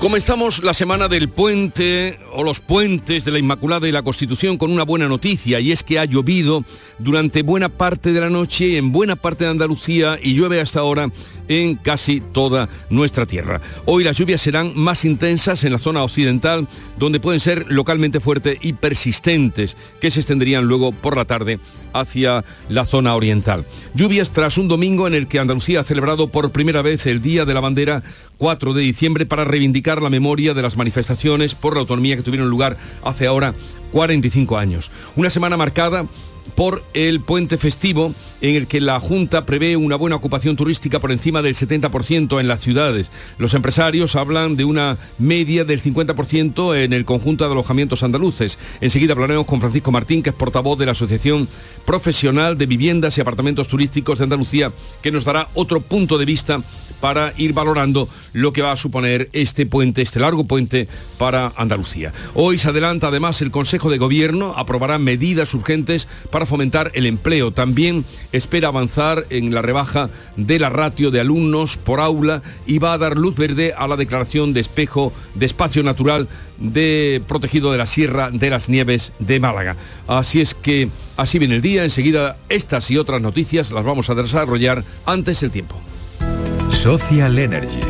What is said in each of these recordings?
Comenzamos la semana del puente o los puentes de la Inmaculada y la Constitución con una buena noticia y es que ha llovido durante buena parte de la noche en buena parte de Andalucía y llueve hasta ahora en casi toda nuestra tierra. Hoy las lluvias serán más intensas en la zona occidental donde pueden ser localmente fuertes y persistentes que se extenderían luego por la tarde hacia la zona oriental. Lluvias tras un domingo en el que Andalucía ha celebrado por primera vez el Día de la Bandera 4 de diciembre para reivindicar la memoria de las manifestaciones por la autonomía que tuvieron lugar hace ahora 45 años. Una semana marcada por el puente festivo en el que la Junta prevé una buena ocupación turística por encima del 70% en las ciudades. Los empresarios hablan de una media del 50% en el conjunto de alojamientos andaluces. Enseguida hablaremos con Francisco Martín, que es portavoz de la Asociación Profesional de Viviendas y Apartamentos Turísticos de Andalucía, que nos dará otro punto de vista para ir valorando lo que va a suponer este puente, este largo puente para Andalucía. Hoy se adelanta además el Consejo de Gobierno, aprobará medidas urgentes para fomentar el empleo. También espera avanzar en la rebaja de la ratio de alumnos por aula y va a dar luz verde a la declaración de espejo de espacio natural de protegido de la Sierra de las Nieves de Málaga. Así es que así viene el día, enseguida estas y otras noticias las vamos a desarrollar antes el tiempo. Social Energy.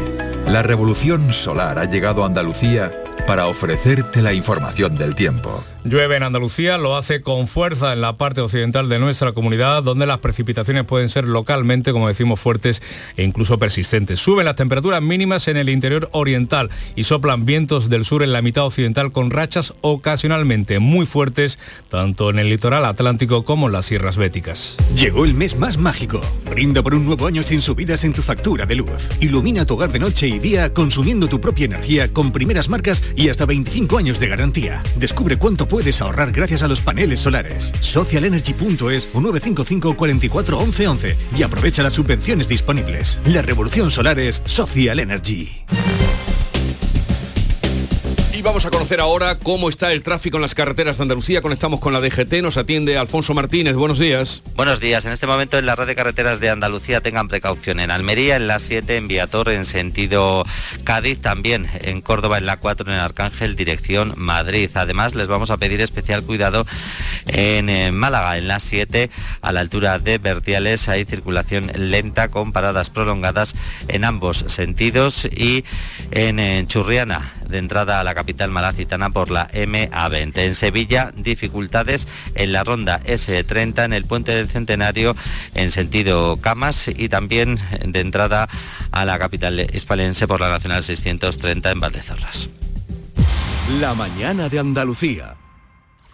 La revolución solar ha llegado a Andalucía para ofrecerte la información del tiempo. Llueve en Andalucía, lo hace con fuerza en la parte occidental de nuestra comunidad, donde las precipitaciones pueden ser localmente, como decimos, fuertes e incluso persistentes. Suben las temperaturas mínimas en el interior oriental y soplan vientos del sur en la mitad occidental con rachas ocasionalmente muy fuertes, tanto en el litoral atlántico como en las sierras béticas. Llegó el mes más mágico. Brinda por un nuevo año sin subidas en tu factura de luz. Ilumina tu hogar de noche y día consumiendo tu propia energía con primeras marcas y hasta 25 años de garantía. Descubre cuánto puedes ahorrar gracias a los paneles solares. Socialenergy.es o 955 44 11 11 y aprovecha las subvenciones disponibles. La revolución solar es Social Energy. Y vamos a conocer ahora cómo está el tráfico en las carreteras de Andalucía. Conectamos con la DGT, nos atiende Alfonso Martínez. Buenos días. Buenos días. En este momento en la red de carreteras de Andalucía tengan precaución. En Almería, en la 7, en Viator, en sentido Cádiz, también en Córdoba, en la 4, en Arcángel, dirección Madrid. Además, les vamos a pedir especial cuidado en eh, Málaga, en la 7, a la altura de Verdiales. Hay circulación lenta con paradas prolongadas en ambos sentidos y en, en Churriana, de entrada a la capital malacitana por la MA20. En Sevilla, dificultades en la ronda S30 en el puente del Centenario en sentido Camas y también de entrada a la capital hispalense por la Nacional 630 en Valdezorras. La mañana de Andalucía.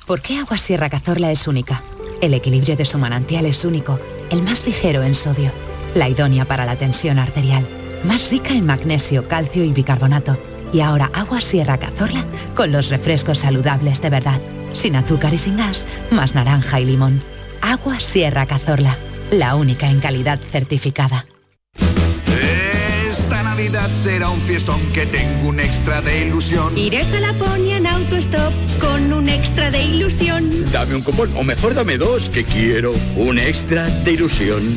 ¿Por qué Agua Sierra Cazorla es única? El equilibrio de su manantial es único, el más ligero en sodio, la idónea para la tensión arterial, más rica en magnesio, calcio y bicarbonato y ahora agua Sierra Cazorla con los refrescos saludables de verdad, sin azúcar y sin gas, más naranja y limón. Agua Sierra Cazorla, la única en calidad certificada. Esta Navidad será un fiestón que tengo un extra de ilusión. Iré hasta Laponia en autostop con un extra de ilusión. Dame un cupón, o mejor dame dos, que quiero un extra de ilusión.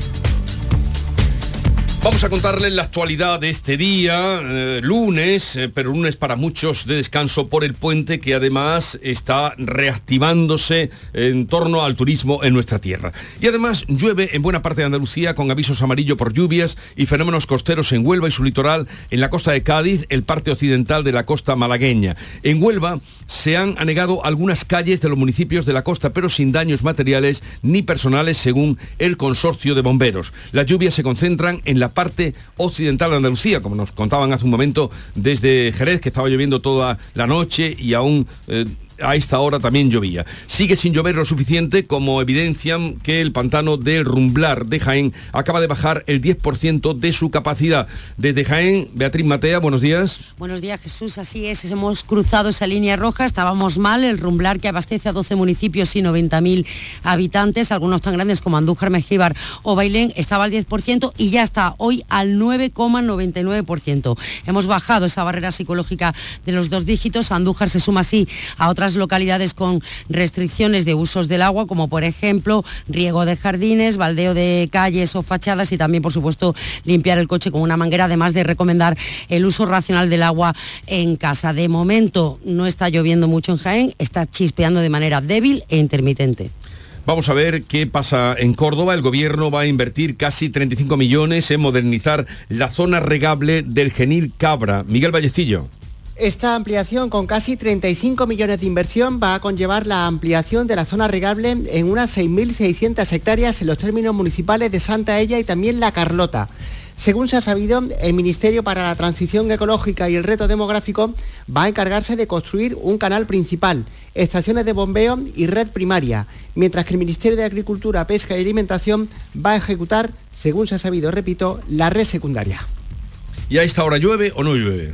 Vamos a contarles la actualidad de este día, eh, lunes, eh, pero lunes para muchos de descanso por el puente que además está reactivándose en torno al turismo en nuestra tierra. Y además llueve en buena parte de Andalucía con avisos amarillo por lluvias y fenómenos costeros en Huelva y su litoral, en la costa de Cádiz, el parte occidental de la costa malagueña. En Huelva se han anegado algunas calles de los municipios de la costa, pero sin daños materiales ni personales según el consorcio de bomberos. Las lluvias se concentran en la parte occidental de Andalucía, como nos contaban hace un momento desde Jerez, que estaba lloviendo toda la noche y aún... Eh, a esta hora también llovía. Sigue sin llover lo suficiente como evidencian que el pantano del Rumblar de Jaén acaba de bajar el 10% de su capacidad. Desde Jaén, Beatriz Matea, buenos días. Buenos días Jesús, así es, hemos cruzado esa línea roja, estábamos mal, el Rumblar que abastece a 12 municipios y 90.000 habitantes, algunos tan grandes como Andújar, Mejíbar o Bailén, estaba al 10% y ya está hoy al 9,99%. Hemos bajado esa barrera psicológica de los dos dígitos, Andújar se suma así a otras localidades con restricciones de usos del agua, como por ejemplo riego de jardines, baldeo de calles o fachadas y también, por supuesto, limpiar el coche con una manguera, además de recomendar el uso racional del agua en casa. De momento no está lloviendo mucho en Jaén, está chispeando de manera débil e intermitente. Vamos a ver qué pasa en Córdoba. El gobierno va a invertir casi 35 millones en modernizar la zona regable del Genil Cabra. Miguel Vallecillo. Esta ampliación con casi 35 millones de inversión va a conllevar la ampliación de la zona regable en unas 6.600 hectáreas en los términos municipales de Santa Ella y también La Carlota. Según se ha sabido, el Ministerio para la Transición Ecológica y el Reto Demográfico va a encargarse de construir un canal principal, estaciones de bombeo y red primaria, mientras que el Ministerio de Agricultura, Pesca y Alimentación va a ejecutar, según se ha sabido, repito, la red secundaria. ¿Y a esta hora llueve o no llueve?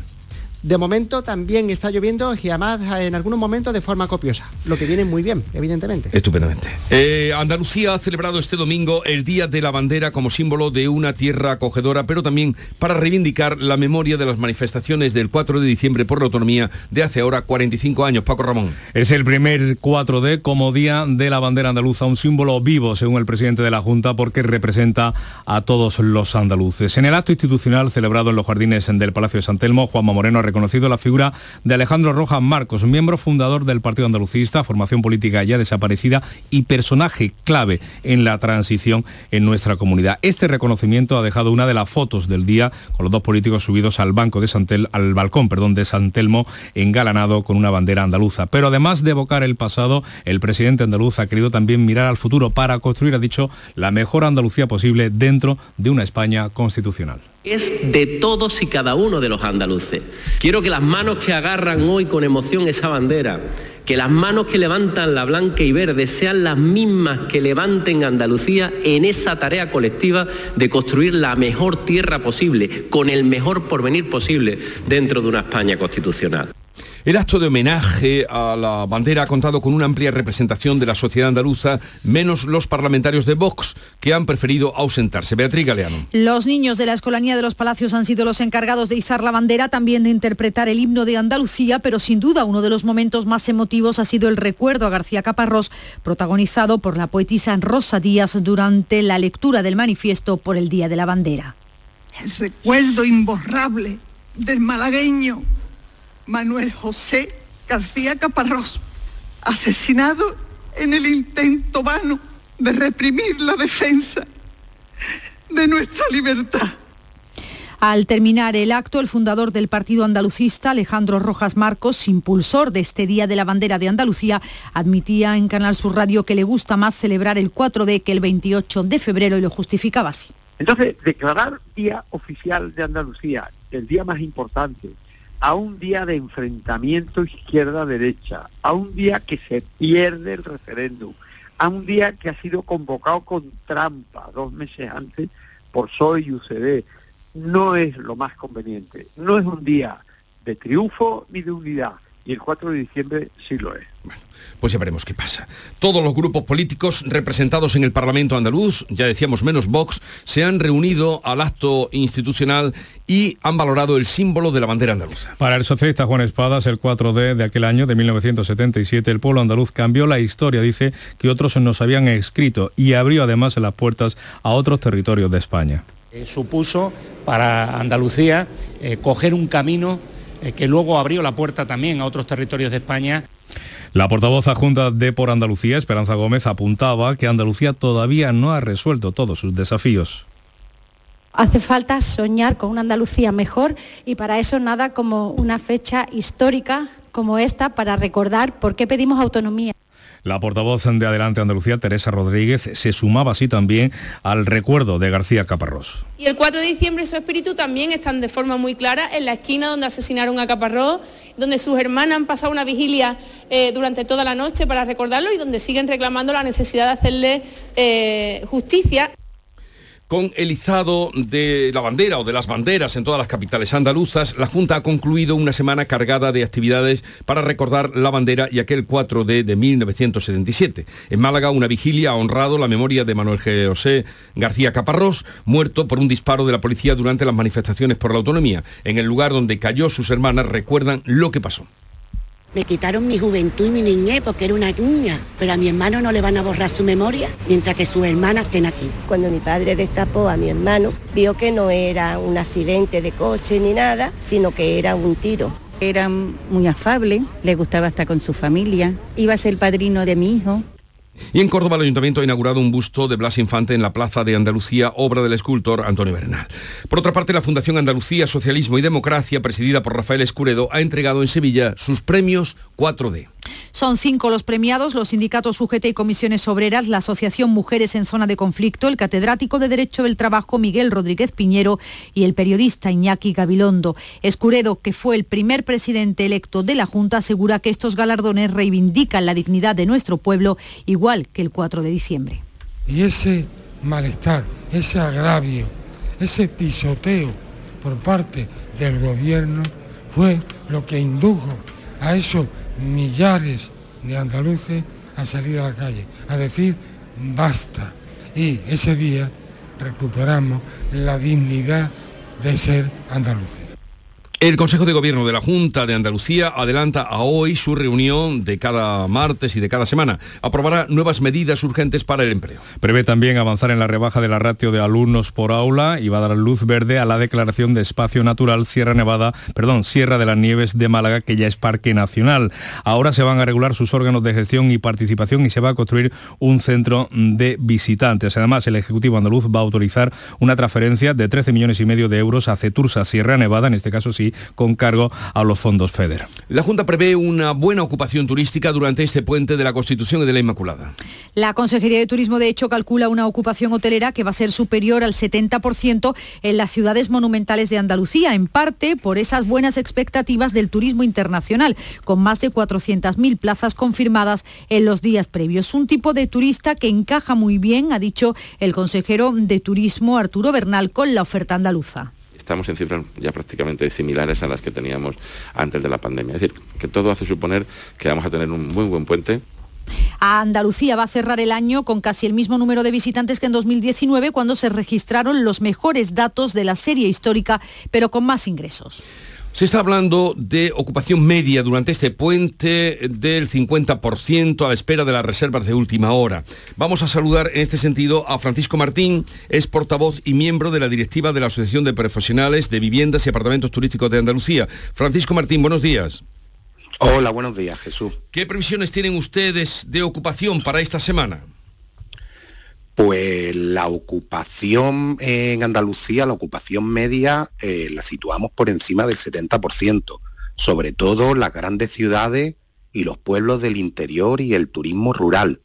De momento también está lloviendo y además en algunos momentos de forma copiosa, lo que viene muy bien, evidentemente. Estupendamente. Eh, Andalucía ha celebrado este domingo el Día de la Bandera como símbolo de una tierra acogedora, pero también para reivindicar la memoria de las manifestaciones del 4 de diciembre por la autonomía de hace ahora 45 años. Paco Ramón. Es el primer 4D como Día de la Bandera Andaluza, un símbolo vivo, según el presidente de la Junta, porque representa a todos los andaluces. En el acto institucional celebrado en los jardines del Palacio de San Telmo, Juanma Moreno reconocido la figura de Alejandro Rojas Marcos, miembro fundador del Partido Andalucista, formación política ya desaparecida y personaje clave en la transición en nuestra comunidad. Este reconocimiento ha dejado una de las fotos del día con los dos políticos subidos al banco de Santel, al balcón, perdón, de San Telmo, engalanado con una bandera andaluza. Pero además de evocar el pasado, el presidente andaluz ha querido también mirar al futuro para construir, ha dicho, la mejor Andalucía posible dentro de una España constitucional es de todos y cada uno de los andaluces. Quiero que las manos que agarran hoy con emoción esa bandera, que las manos que levantan la blanca y verde sean las mismas que levanten Andalucía en esa tarea colectiva de construir la mejor tierra posible, con el mejor porvenir posible dentro de una España constitucional. El acto de homenaje a la bandera ha contado con una amplia representación de la sociedad andaluza, menos los parlamentarios de Vox, que han preferido ausentarse. Beatriz Galeano. Los niños de la Escolanía de los Palacios han sido los encargados de izar la bandera, también de interpretar el himno de Andalucía, pero sin duda uno de los momentos más emotivos ha sido el recuerdo a García Caparrós, protagonizado por la poetisa Rosa Díaz durante la lectura del manifiesto por el Día de la Bandera. El recuerdo imborrable del malagueño Manuel José García Caparrós, asesinado en el intento vano de reprimir la defensa de nuestra libertad. Al terminar el acto, el fundador del Partido Andalucista, Alejandro Rojas Marcos, impulsor de este Día de la Bandera de Andalucía, admitía en Canal Sur Radio que le gusta más celebrar el 4D que el 28 de febrero y lo justificaba así. Entonces, declarar Día Oficial de Andalucía, el día más importante, a un día de enfrentamiento izquierda-derecha, a un día que se pierde el referéndum, a un día que ha sido convocado con trampa dos meses antes por PSOE y UCD, no es lo más conveniente. No es un día de triunfo ni de unidad, y el 4 de diciembre sí lo es. Bueno, pues ya veremos qué pasa. Todos los grupos políticos representados en el Parlamento andaluz, ya decíamos menos Vox, se han reunido al acto institucional y han valorado el símbolo de la bandera andaluza. Para el socialista Juan Espadas, el 4D de aquel año, de 1977, el pueblo andaluz cambió la historia, dice, que otros nos habían escrito y abrió además las puertas a otros territorios de España. Eh, supuso para Andalucía eh, coger un camino eh, que luego abrió la puerta también a otros territorios de España. La portavoz adjunta de Por Andalucía, Esperanza Gómez, apuntaba que Andalucía todavía no ha resuelto todos sus desafíos. Hace falta soñar con una Andalucía mejor y para eso nada como una fecha histórica como esta para recordar por qué pedimos autonomía. La portavoz de Adelante Andalucía, Teresa Rodríguez, se sumaba así también al recuerdo de García Caparrós. Y el 4 de diciembre su espíritu también están de forma muy clara en la esquina donde asesinaron a Caparrós, donde sus hermanas han pasado una vigilia eh, durante toda la noche para recordarlo y donde siguen reclamando la necesidad de hacerle eh, justicia con el izado de la bandera o de las banderas en todas las capitales andaluzas, la Junta ha concluido una semana cargada de actividades para recordar la bandera y aquel 4D de 1977. En Málaga, una vigilia ha honrado la memoria de Manuel José García Caparrós, muerto por un disparo de la policía durante las manifestaciones por la autonomía. En el lugar donde cayó sus hermanas recuerdan lo que pasó. Me quitaron mi juventud y mi niñez porque era una niña, pero a mi hermano no le van a borrar su memoria mientras que sus hermanas estén aquí. Cuando mi padre destapó a mi hermano, vio que no era un accidente de coche ni nada, sino que era un tiro. Era muy afable, le gustaba estar con su familia, iba a ser el padrino de mi hijo. Y en Córdoba el Ayuntamiento ha inaugurado un busto de Blas Infante en la Plaza de Andalucía, obra del escultor Antonio Bernal. Por otra parte, la Fundación Andalucía, Socialismo y Democracia, presidida por Rafael Escuredo, ha entregado en Sevilla sus premios 4D. Son cinco los premiados, los sindicatos UGT y comisiones obreras, la Asociación Mujeres en Zona de Conflicto, el catedrático de Derecho del Trabajo Miguel Rodríguez Piñero y el periodista Iñaki Gabilondo. Escuredo, que fue el primer presidente electo de la Junta, asegura que estos galardones reivindican la dignidad de nuestro pueblo, igual que el 4 de diciembre. Y ese malestar, ese agravio, ese pisoteo por parte del gobierno fue lo que indujo a eso millares de andaluces a salir a la calle, a decir basta. Y ese día recuperamos la dignidad de ser andaluces. El Consejo de Gobierno de la Junta de Andalucía adelanta a hoy su reunión de cada martes y de cada semana. Aprobará nuevas medidas urgentes para el empleo. Prevé también avanzar en la rebaja de la ratio de alumnos por aula y va a dar luz verde a la declaración de espacio natural Sierra Nevada, perdón, Sierra de las Nieves de Málaga, que ya es parque nacional. Ahora se van a regular sus órganos de gestión y participación y se va a construir un centro de visitantes. Además, el Ejecutivo andaluz va a autorizar una transferencia de 13 millones y medio de euros a Cetursa Sierra Nevada, en este caso sí con cargo a los fondos FEDER. La Junta prevé una buena ocupación turística durante este puente de la Constitución y de la Inmaculada. La Consejería de Turismo, de hecho, calcula una ocupación hotelera que va a ser superior al 70% en las ciudades monumentales de Andalucía, en parte por esas buenas expectativas del turismo internacional, con más de 400.000 plazas confirmadas en los días previos. Un tipo de turista que encaja muy bien, ha dicho el consejero de Turismo, Arturo Bernal, con la oferta andaluza estamos en cifras ya prácticamente similares a las que teníamos antes de la pandemia. Es decir, que todo hace suponer que vamos a tener un muy buen puente. A Andalucía va a cerrar el año con casi el mismo número de visitantes que en 2019, cuando se registraron los mejores datos de la serie histórica, pero con más ingresos. Se está hablando de ocupación media durante este puente del 50% a la espera de las reservas de última hora. Vamos a saludar en este sentido a Francisco Martín, es portavoz y miembro de la directiva de la Asociación de Profesionales de Viviendas y Apartamentos Turísticos de Andalucía. Francisco Martín, buenos días. Hola, buenos días, Jesús. ¿Qué previsiones tienen ustedes de ocupación para esta semana? Pues la ocupación en Andalucía, la ocupación media, eh, la situamos por encima del 70%, sobre todo las grandes ciudades y los pueblos del interior y el turismo rural.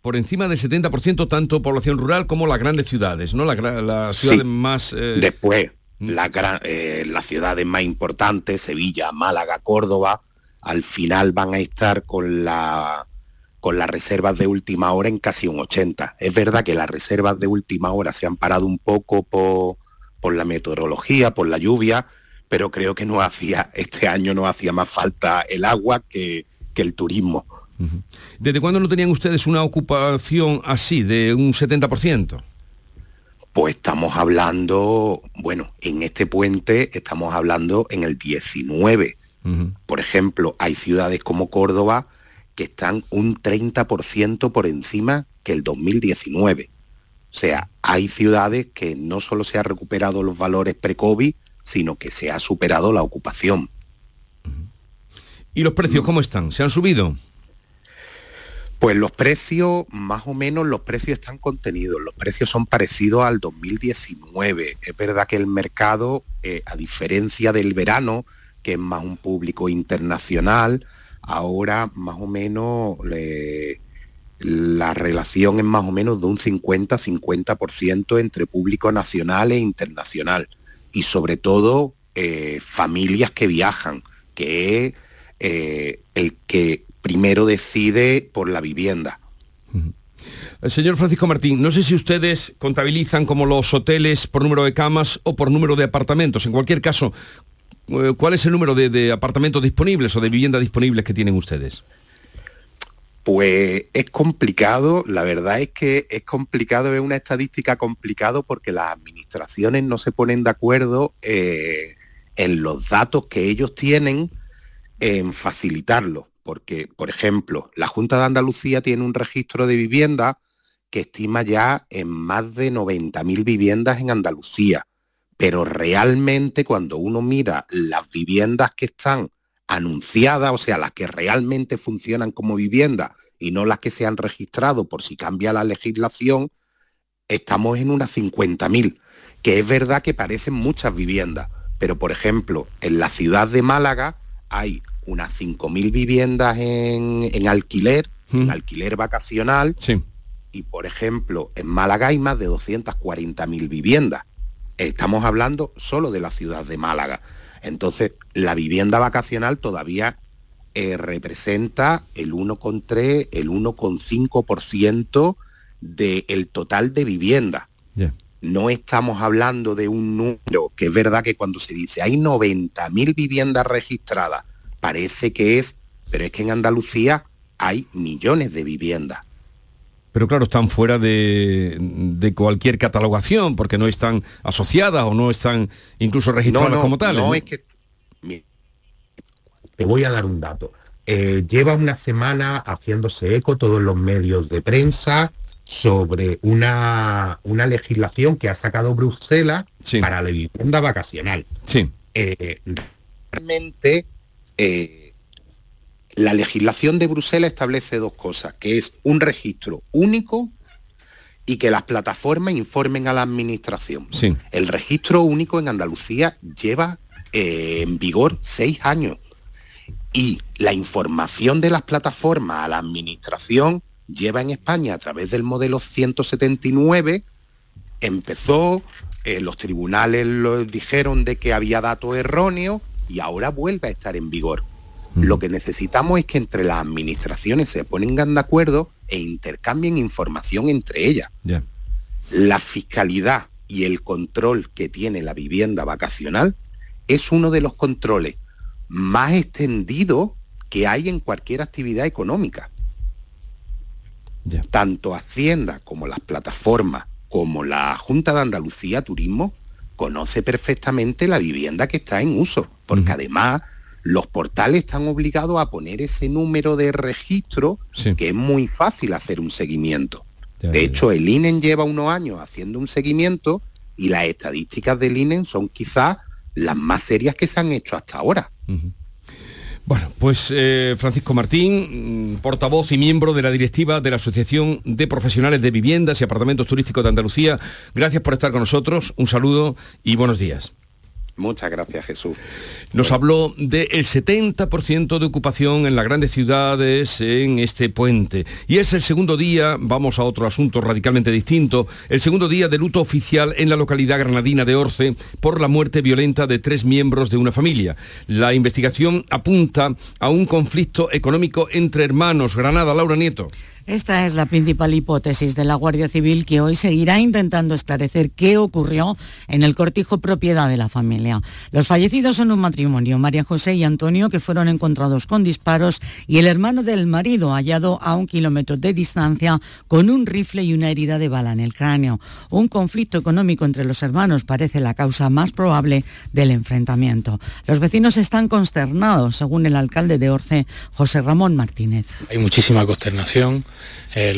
Por encima del 70%, tanto población rural como las grandes ciudades, ¿no? las ciudades más... Eh, Después, mm. eh, las ciudades más importantes, Sevilla, Málaga, Córdoba, al final van a estar con la con las reservas de última hora en casi un 80. Es verdad que las reservas de última hora se han parado un poco por, la meteorología, por la lluvia, pero creo que no hacía, este año no hacía más falta el agua que, el turismo. ¿Desde cuándo no tenían ustedes una ocupación así, de un 70%? Pues estamos hablando, bueno, en este puente estamos hablando en el 19. Por ejemplo, hay ciudades como Córdoba que están un 30% por encima que el 2019. O sea, hay ciudades que no solo se han recuperado los valores pre-COVID, sino que se ha superado la ocupación. ¿Y los precios cómo están? ¿Se han subido? Pues los precios, más o menos, los precios están contenidos. Los precios son parecidos al 2019. Es verdad que el mercado, eh, a diferencia del verano, que es más un público internacional, ahora más o menos la relación es más o menos de un 50-50% entre público nacional e internacional y sobre todo eh, familias que viajan, que es eh, el que primero decide por la vivienda. Señor Francisco Martín, no sé si ustedes contabilizan como los hoteles por número de camas o por número de apartamentos. En cualquier caso, ¿cuál es el número de, apartamentos disponibles o de viviendas disponibles que tienen ustedes? Pues es complicado, la verdad es que es complicado, es una estadística complicado porque las administraciones no se ponen de acuerdo eh, en los datos que ellos tienen en facilitarlo. Porque, por ejemplo, la Junta de Andalucía tiene un registro de vivienda que estima ya en más de 90.000 viviendas en Andalucía. Pero realmente cuando uno mira las viviendas que están anunciadas, o sea, las que realmente funcionan como vivienda y no las que se han registrado por si cambia la legislación, estamos en unas 50.000, que es verdad que parecen muchas viviendas, pero por ejemplo, en la ciudad de Málaga hay unas 5.000 viviendas en, alquiler, en alquiler vacacional, y por ejemplo, en Málaga hay más de 240.000 viviendas. Estamos hablando solo de la ciudad de Málaga. Entonces, la vivienda vacacional todavía eh, representa el 1,3, el 1,5% del total de vivienda. No estamos hablando de un número que es verdad que cuando se dice hay 90.000 viviendas registradas, parece que es, pero es que en Andalucía hay millones de viviendas pero claro, están fuera de, cualquier catalogación, porque no están asociadas o no están incluso registradas como tales. No, es que... Te voy a dar un dato. Eh, lleva una semana haciéndose eco todos los medios de prensa sobre una, una legislación que ha sacado Bruselas para la vivienda vacacional. Sí. Eh, realmente eh, la legislación de Bruselas establece dos cosas, que es un registro único y que las plataformas informen a la administración. El registro único en Andalucía lleva eh, en vigor seis años y la información de las plataformas a la administración lleva en España a través del modelo 179, empezó, eh, los tribunales lo dijeron de que había datos erróneos y ahora vuelve a estar en vigor. Lo que necesitamos es que entre las administraciones se pongan de acuerdo e intercambien información entre ellas. La fiscalidad y el control que tiene la vivienda vacacional es uno de los controles más extendidos que hay en cualquier actividad económica. Tanto Hacienda como las plataformas, como la Junta de Andalucía Turismo, conoce perfectamente la vivienda que está en uso, porque además los portales están obligados a poner ese número de registro que es muy fácil hacer un seguimiento. de hecho, el INEN lleva unos años haciendo un seguimiento y las estadísticas del INEN son quizás las más serias que se han hecho hasta ahora. Bueno, pues eh, Francisco Martín, mm, portavoz y miembro de la directiva de la Asociación de Profesionales de Viviendas y Apartamentos Turísticos de Andalucía, gracias por estar con nosotros, un saludo y buenos días. Muchas gracias, Jesús. Nos habló del 70% de ocupación en las grandes ciudades en este puente. Y es el segundo día, vamos a otro asunto radicalmente distinto, el segundo día de luto oficial en la localidad granadina de Orce por la muerte violenta de tres miembros de una familia. La investigación apunta a un conflicto económico entre hermanos. Granada, Laura Nieto. Esta es la principal hipótesis de la Guardia Civil que hoy seguirá intentando esclarecer qué ocurrió en el cortijo propiedad de la familia. Los fallecidos son un matrimonio, María José y Antonio, que fueron encontrados con disparos y el hermano del marido hallado a un kilómetro de distancia con un rifle y una herida de bala en el cráneo. Un conflicto económico entre los hermanos parece la causa más probable del enfrentamiento. Los vecinos están consternados, según el alcalde de Orce, José Ramón Martínez. Hay muchísima consternación eh,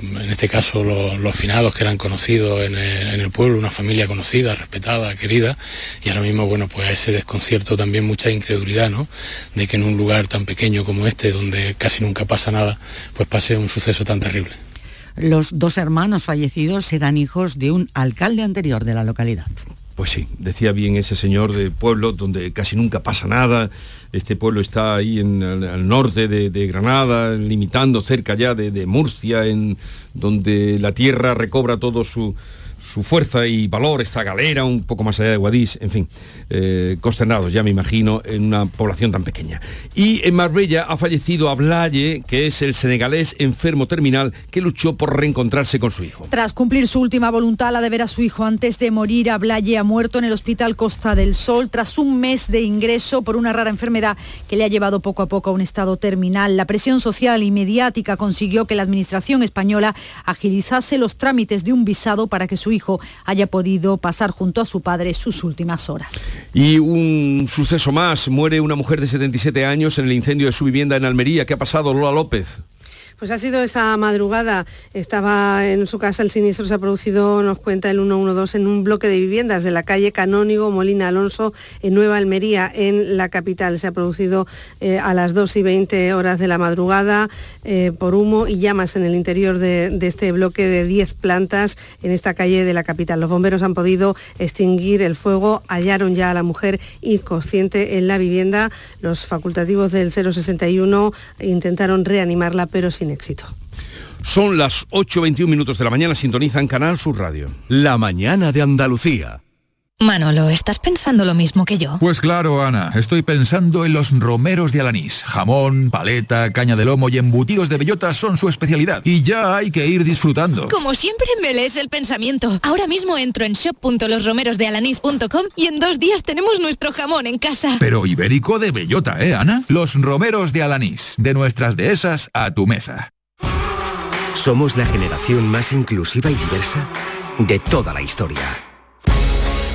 en este caso los, finados que eran conocidos en el, pueblo, una familia conocida, respetada, querida, y ahora mismo, bueno, pues ese desconcierto también mucha incredulidad, ¿no? De que en un lugar tan pequeño como este, donde casi nunca pasa nada, pues pase un suceso tan terrible. Los dos hermanos fallecidos eran hijos de un alcalde anterior de la localidad. Pues sí, decía bien ese señor de pueblo donde casi nunca pasa nada. Este pueblo está ahí en, al, norte de, Granada, limitando cerca ya de, de Murcia, en donde la tierra recobra todo su, su fuerza y valor, esta galera, un poco más allá de Guadix, en fin, eh, consternados, ya me imagino, en una población tan pequeña. Y en Marbella ha fallecido Ablaye, que es el senegalés enfermo terminal que luchó por reencontrarse con su hijo. Tras cumplir su última voluntad, la de ver a su hijo antes de morir, Ablaye ha muerto en el Hospital Costa del Sol tras un mes de ingreso por una rara enfermedad que le ha llevado poco a poco a un estado terminal. La presión social y mediática consiguió que la Administración española agilizase los trámites de un visado para que su su hijo haya podido pasar junto a su padre sus últimas horas. Y un suceso más, muere una mujer de 77 años en el incendio de su vivienda en Almería. ¿Qué ha pasado, Lola López? Pues ha sido esa madrugada, estaba en su casa, el siniestro se ha producido, nos cuenta el 112, en un bloque de viviendas de la calle Canónigo Molina Alonso, en Nueva Almería, en la capital. Se ha producido eh, a las 2 y 20 horas de la madrugada eh, por humo y llamas en el interior de, este bloque de 10 plantas en esta calle de la capital. Los bomberos han podido extinguir el fuego, hallaron ya a la mujer inconsciente en la vivienda. Los facultativos del 061 intentaron reanimarla, pero sin éxito. Son las 8.21 minutos de la mañana, sintonizan Canal Sur Radio. La mañana de Andalucía. Manolo, ¿estás pensando lo mismo que yo? Pues claro, Ana, estoy pensando en los romeros de Alanís. Jamón, paleta, caña de lomo y embutidos de bellota son su especialidad. Y ya hay que ir disfrutando. Como siempre me lees el pensamiento. Ahora mismo entro en shop.losromerosdealanís.com y en dos días tenemos nuestro jamón en casa. Pero ibérico de bellota, ¿eh, Ana? Los romeros de Alanís. De nuestras dehesas a tu mesa. Somos la generación más inclusiva y diversa de toda la historia.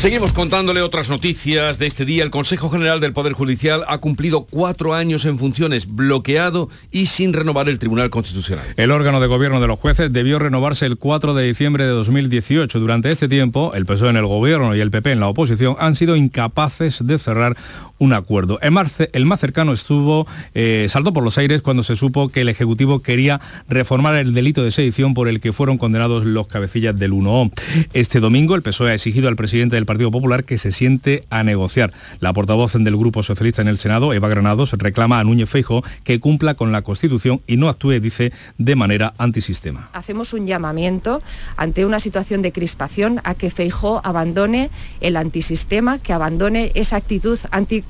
Seguimos contándole otras noticias de este día. El Consejo General del Poder Judicial ha cumplido cuatro años en funciones, bloqueado y sin renovar el Tribunal Constitucional. El órgano de gobierno de los jueces debió renovarse el 4 de diciembre de 2018. Durante este tiempo, el PSOE en el gobierno y el PP en la oposición han sido incapaces de cerrar un acuerdo. El más, el más cercano estuvo, eh, saltó por los aires cuando se supo que el Ejecutivo quería reformar el delito de sedición por el que fueron condenados los cabecillas del 1O. Este domingo el PSOE ha exigido al presidente del Partido Popular que se siente a negociar. La portavoz del Grupo Socialista en el Senado, Eva Granados, reclama a Núñez Feijo que cumpla con la Constitución y no actúe, dice, de manera antisistema. Hacemos un llamamiento ante una situación de crispación a que Feijo abandone el antisistema, que abandone esa actitud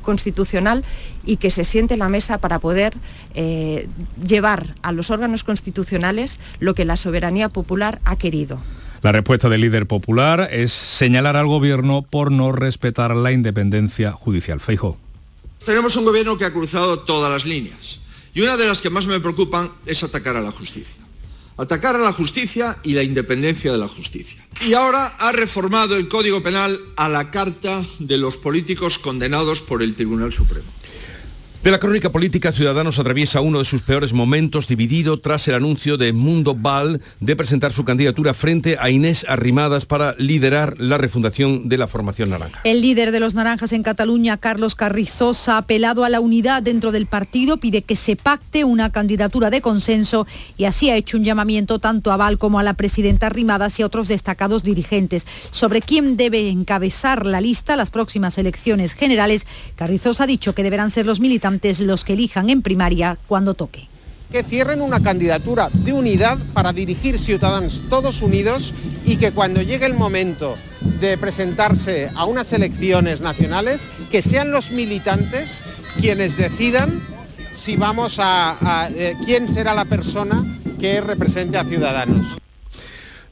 anticonstitucional y que se siente en la mesa para poder eh, llevar a los órganos constitucionales lo que la soberanía popular ha querido. La respuesta del líder popular es señalar al gobierno por no respetar la independencia judicial. Feijo. Tenemos un gobierno que ha cruzado todas las líneas y una de las que más me preocupan es atacar a la justicia. Atacar a la justicia y la independencia de la justicia. Y ahora ha reformado el Código Penal a la carta de los políticos condenados por el Tribunal Supremo. De la crónica política, Ciudadanos atraviesa uno de sus peores momentos, dividido tras el anuncio de Mundo Val de presentar su candidatura frente a Inés Arrimadas para liderar la refundación de la formación naranja. El líder de los naranjas en Cataluña, Carlos Carrizosa, ha apelado a la unidad dentro del partido, pide que se pacte una candidatura de consenso y así ha hecho un llamamiento tanto a Val como a la presidenta Arrimadas y a otros destacados dirigentes. Sobre quién debe encabezar la lista las próximas elecciones generales, Carrizosa ha dicho que deberán ser los militantes los que elijan en primaria cuando toque. Que cierren una candidatura de unidad para dirigir Ciudadanos todos unidos y que cuando llegue el momento de presentarse a unas elecciones nacionales, que sean los militantes quienes decidan si vamos a, eh, quién será la persona que represente a Ciudadanos.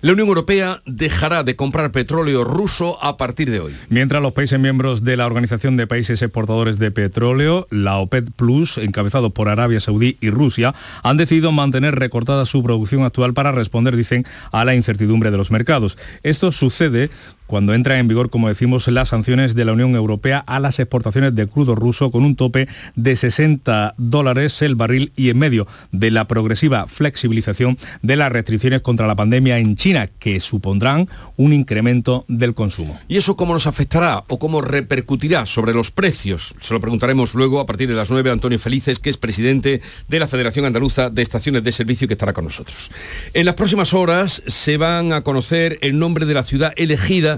La Unión Europea dejará de comprar petróleo ruso a partir de hoy. Mientras los países miembros de la Organización de Países Exportadores de Petróleo, la OPEP Plus, encabezado por Arabia Saudí y Rusia, han decidido mantener recortada su producción actual para responder, dicen, a la incertidumbre de los mercados. Esto sucede cuando entra en vigor, como decimos, las sanciones de la Unión Europea a las exportaciones de crudo ruso con un tope de 60 dólares el barril y en medio de la progresiva flexibilización de las restricciones contra la pandemia en China, que supondrán un incremento del consumo. ¿Y eso cómo nos afectará o cómo repercutirá sobre los precios? Se lo preguntaremos luego a partir de las 9 a Antonio Felices, que es presidente de la Federación Andaluza de Estaciones de Servicio que estará con nosotros. En las próximas horas se van a conocer el nombre de la ciudad elegida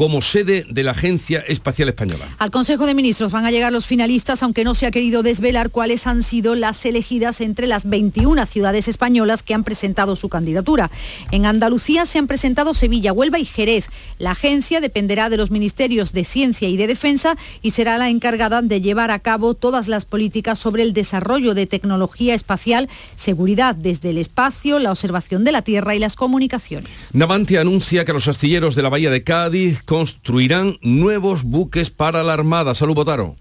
como sede de la Agencia Espacial Española. Al Consejo de Ministros van a llegar los finalistas, aunque no se ha querido desvelar cuáles han sido las elegidas entre las 21 ciudades españolas que han presentado su candidatura. En Andalucía se han presentado Sevilla, Huelva y Jerez. La agencia dependerá de los ministerios de Ciencia y de Defensa y será la encargada de llevar a cabo todas las políticas sobre el desarrollo de tecnología espacial, seguridad desde el espacio, la observación de la Tierra y las comunicaciones. Navantia anuncia que los astilleros de la Bahía de Cádiz construirán nuevos buques para la Armada. Salud, Botaro.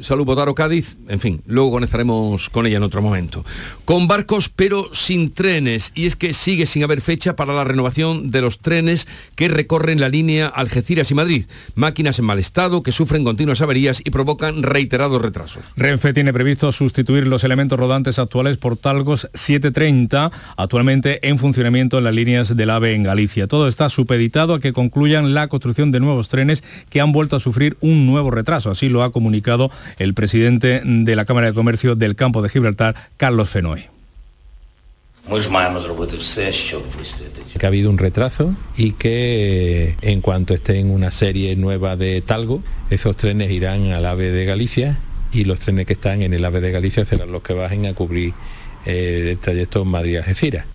Salud Botaro Cádiz, en fin, luego conectaremos con ella en otro momento. Con barcos pero sin trenes, y es que sigue sin haber fecha para la renovación de los trenes que recorren la línea Algeciras y Madrid. Máquinas en mal estado que sufren continuas averías y provocan reiterados retrasos. Renfe tiene previsto sustituir los elementos rodantes actuales por Talgos 730, actualmente en funcionamiento en las líneas del AVE en Galicia. Todo está supeditado a que concluyan la construcción de nuevos trenes que han vuelto a sufrir un nuevo retraso. Así lo ha comunicado el presidente de la Cámara de Comercio del Campo de Gibraltar, Carlos Fenoy. Que ha habido un retraso y que en cuanto esté en una serie nueva de Talgo, esos trenes irán al AVE de Galicia y los trenes que están en el AVE de Galicia serán los que bajen a cubrir eh, el trayecto Madrid-Algeciras.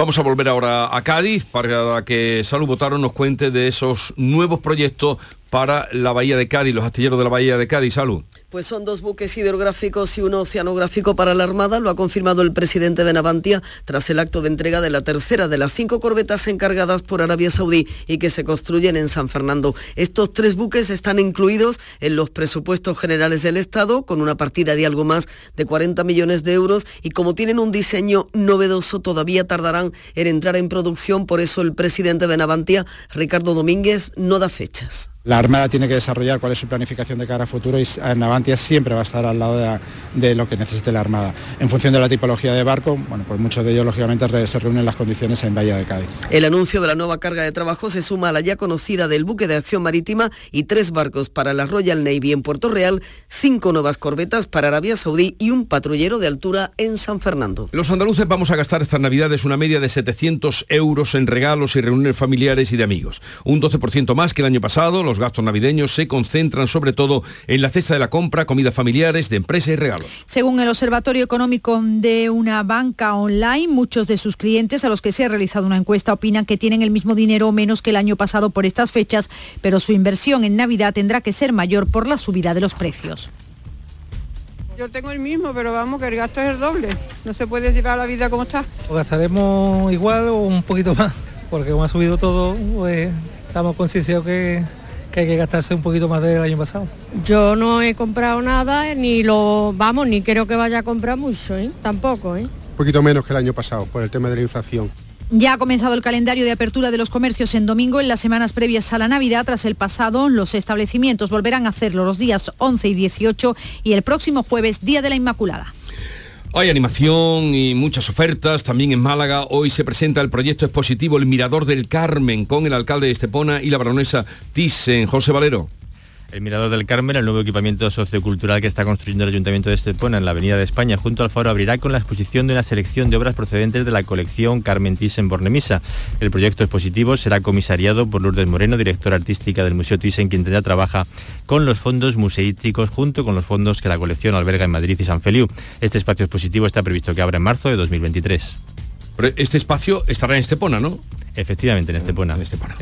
Vamos a volver ahora a Cádiz para que Salud Botaro nos cuente de esos nuevos proyectos para la Bahía de Cádiz, los astilleros de la Bahía de Cádiz. Salud. Pues son dos buques hidrográficos y uno oceanográfico para la Armada, lo ha confirmado el presidente de Navantia tras el acto de entrega de la tercera de las cinco corbetas encargadas por Arabia Saudí y que se construyen en San Fernando. Estos tres buques están incluidos en los presupuestos generales del Estado con una partida de algo más de 40 millones de euros y como tienen un diseño novedoso todavía tardarán en entrar en producción, por eso el presidente de Navantia, Ricardo Domínguez, no da fechas. La Armada tiene que desarrollar cuál es su planificación de cara a futuro y Navantia siempre va a estar al lado de, de, lo que necesite la Armada. En función de la tipología de barco, bueno, pues muchos de ellos lógicamente se reúnen las condiciones en Bahía de Cádiz. El anuncio de la nueva carga de trabajo se suma a la ya conocida del buque de acción marítima y tres barcos para la Royal Navy en Puerto Real, cinco nuevas corbetas para Arabia Saudí y un patrullero de altura en San Fernando. Los andaluces vamos a gastar estas navidades una media de 700 euros en regalos y reuniones familiares y de amigos. Un 12% más que el año pasado los gastos navideños se concentran sobre todo en la cesta de la compra, comidas familiares, de empresa y regalos. Según el Observatorio Económico de una banca online, muchos de sus clientes a los que se ha realizado una encuesta opinan que tienen el mismo dinero o menos que el año pasado por estas fechas, pero su inversión en Navidad tendrá que ser mayor por la subida de los precios. Yo tengo el mismo, pero vamos, que el gasto es el doble. No se puede llevar la vida como está. O gastaremos igual o un poquito más, porque como ha subido todo, pues estamos concienciados que, que hay que gastarse un poquito más del año pasado. Yo no he comprado nada, ni lo, vamos, ni creo que vaya a comprar mucho, ¿eh? tampoco. ¿eh? Un poquito menos que el año pasado, por el tema de la inflación. Ya ha comenzado el calendario de apertura de los comercios en domingo en las semanas previas a la Navidad. Tras el pasado, los establecimientos volverán a hacerlo los días 11 y 18 y el próximo jueves, Día de la Inmaculada. Hay animación y muchas ofertas. También en Málaga hoy se presenta el proyecto expositivo El Mirador del Carmen con el alcalde de Estepona y la baronesa Thyssen, José Valero. El Mirador del Carmen, el nuevo equipamiento sociocultural que está construyendo el Ayuntamiento de Estepona en la Avenida de España junto al faro abrirá con la exposición de una selección de obras procedentes de la colección Carmen Thyssen Bornemisa. El proyecto expositivo será comisariado por Lourdes Moreno, directora artística del Museo Thyssen, quien tendrá trabaja con los fondos museísticos junto con los fondos que la colección alberga en Madrid y San Feliu. Este espacio expositivo está previsto que abra en marzo de 2023. Pero este espacio estará en Estepona, ¿no? Efectivamente, en Estepona. En Estepona.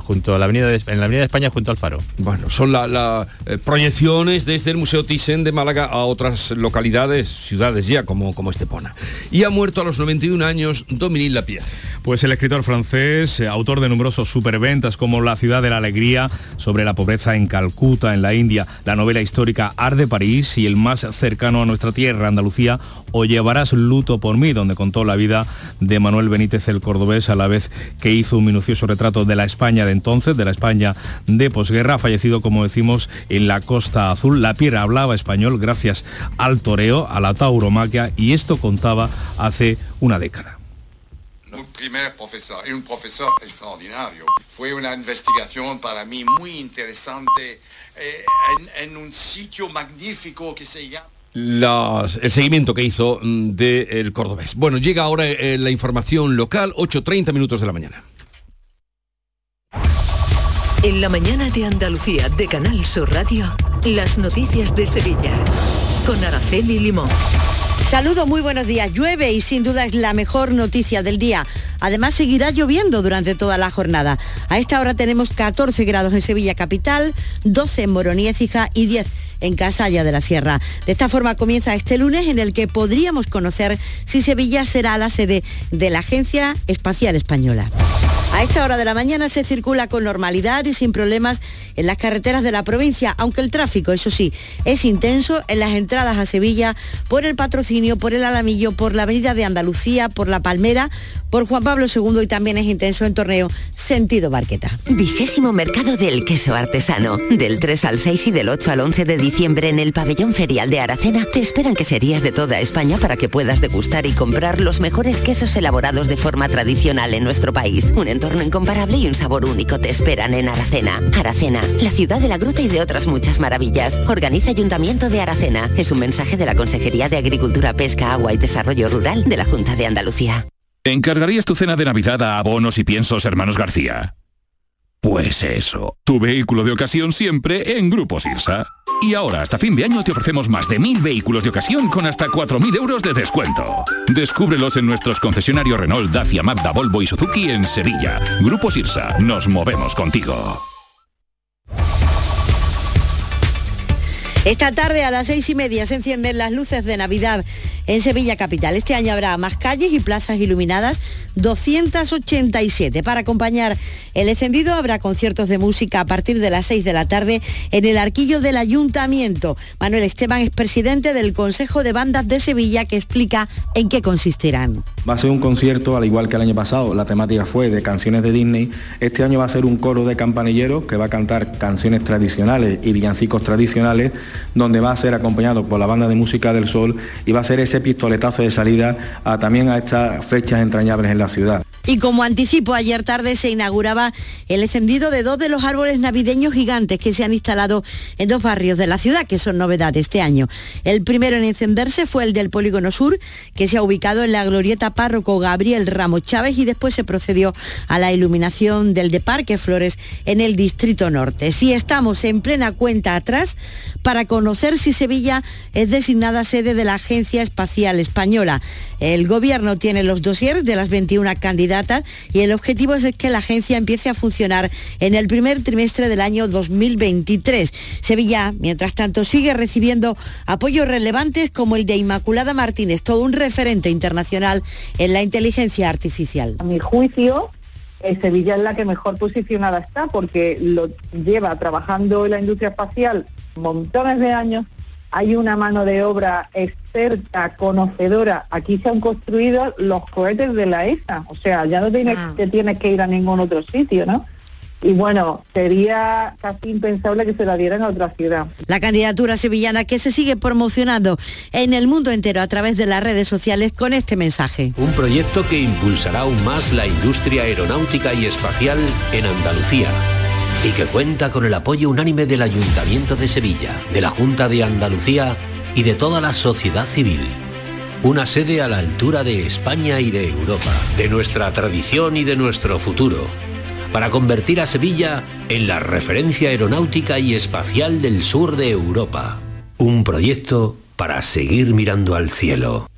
junto a la avenida de, en la avenida de España, junto al faro. Bueno, son las eh, proyecciones desde el Museo Thyssen de Málaga a otras localidades, ciudades ya, como, como Estepona. Y ha muerto a los 91 años Dominique Lapierre. Pues el escritor francés, eh, autor de numerosos superventas como La ciudad de la alegría, sobre la pobreza en Calcuta, en la India, la novela histórica Arde París y el más cercano a nuestra tierra, Andalucía, O llevarás luto por mí, donde contó la vida de Manuel Benítez el cordobés a la vez que hizo un minucioso retrato de la España de entonces, de la España de posguerra, fallecido, como decimos, en la Costa Azul. La Piedra hablaba español gracias al toreo, a la tauromaquia, y esto contaba hace una década. Un primer profesor, un profesor extraordinario. Fue una investigación para mí muy interesante eh, en, un sitio magnífico que se llama el seguimiento que hizo mm, del cordobés. Bueno, llega ahora eh, la información local, 8.30 minutos de la mañana. En la mañana de Andalucía, de Canal Sur Radio, las noticias de Sevilla, con Araceli Limón. Saludo, muy buenos días. Llueve y sin duda es la mejor noticia del día. Además seguirá lloviendo durante toda la jornada. A esta hora tenemos 14 grados en Sevilla capital, 12 en Moroní y 10 en Casalla de la Sierra. De esta forma comienza este lunes en el que podríamos conocer si Sevilla será la sede de la Agencia Espacial Española. A esta hora de la mañana se circula con normalidad y sin problemas en las carreteras de la provincia, aunque el tráfico, eso sí, es intenso en las entradas a Sevilla por el patrocinio, por el Alamillo, por la Avenida de Andalucía, por la Palmera, por Juan Pablo II y también es intenso en torneo sentido Barqueta. Vigésimo Mercado del Queso Artesano. Del 3 al 6 y del 8 al 11 de diciembre en el pabellón ferial de Aracena te esperan queserías de toda España para que puedas degustar y comprar los mejores quesos elaborados de forma tradicional en nuestro país. Entorno incomparable y un sabor único te esperan en Aracena. Aracena, la ciudad de la gruta y de otras muchas maravillas. Organiza Ayuntamiento de Aracena. Es un mensaje de la Consejería de Agricultura, Pesca, Agua y Desarrollo Rural de la Junta de Andalucía. ¿Encargarías tu cena de Navidad a abonos y piensos hermanos García? Pues eso, tu vehículo de ocasión siempre en Grupo Sirsa. Y ahora, hasta fin de año, te ofrecemos más de mil vehículos de ocasión con hasta 4.000 euros de descuento. Descúbrelos en nuestros concesionarios Renault, Dacia, Mazda, Volvo y Suzuki en Sevilla. Grupo Sirsa, nos movemos contigo. Esta tarde a las seis y media se encienden las luces de Navidad en Sevilla Capital. Este año habrá más calles y plazas iluminadas, 287. Para acompañar el encendido habrá conciertos de música a partir de las 6 de la tarde en el arquillo del Ayuntamiento. Manuel Esteban es presidente del Consejo de Bandas de Sevilla que explica en qué consistirán. Va a ser un concierto, al igual que el año pasado, la temática fue de canciones de Disney. Este año va a ser un coro de campanilleros que va a cantar canciones tradicionales y villancicos tradicionales, donde va a ser acompañado por la banda de música del Sol y va a ser ese pistoletazo de salida también a estas fechas entrañables en la ciudad. Y como anticipo, ayer tarde se inauguraba el encendido de dos de los árboles navideños gigantes que se han instalado en dos barrios de la ciudad, que son novedad este año. El primero en encenderse fue el del Polígono Sur, que se ha ubicado en la glorieta párroco Gabriel Ramos Chávez y después se procedió a la iluminación del de Parque Flores en el Distrito Norte. Si estamos en plena cuenta atrás para conocer si Sevilla es designada sede de la Agencia Espacial Española. El gobierno tiene los dossiers de las 21 candidatas y el objetivo es que la agencia empiece a funcionar en el primer trimestre del año 2023. Sevilla, mientras tanto, sigue recibiendo apoyos relevantes como el de Inmaculada Martínez, todo un referente internacional en la inteligencia artificial. A mi juicio, eh, Sevilla es la que mejor posicionada está porque lo lleva trabajando en la industria espacial montones de años hay una mano de obra experta, conocedora. Aquí se han construido los cohetes de la ESA, o sea, ya no tienes, ah. te tienes que ir a ningún otro sitio, ¿no? y bueno, sería casi impensable que se la dieran a otra ciudad. La candidatura sevillana que se sigue promocionando en el mundo entero a través de las redes sociales con este mensaje. Un proyecto que impulsará aún más la industria aeronáutica y espacial en Andalucía y que cuenta con el apoyo unánime del Ayuntamiento de Sevilla, de la Junta de Andalucía y de toda la sociedad civil. Una sede a la altura de España y de Europa, de nuestra tradición y de nuestro futuro, para convertir a Sevilla en la referencia aeronáutica y espacial del sur de Europa. Un proyecto para seguir mirando al cielo.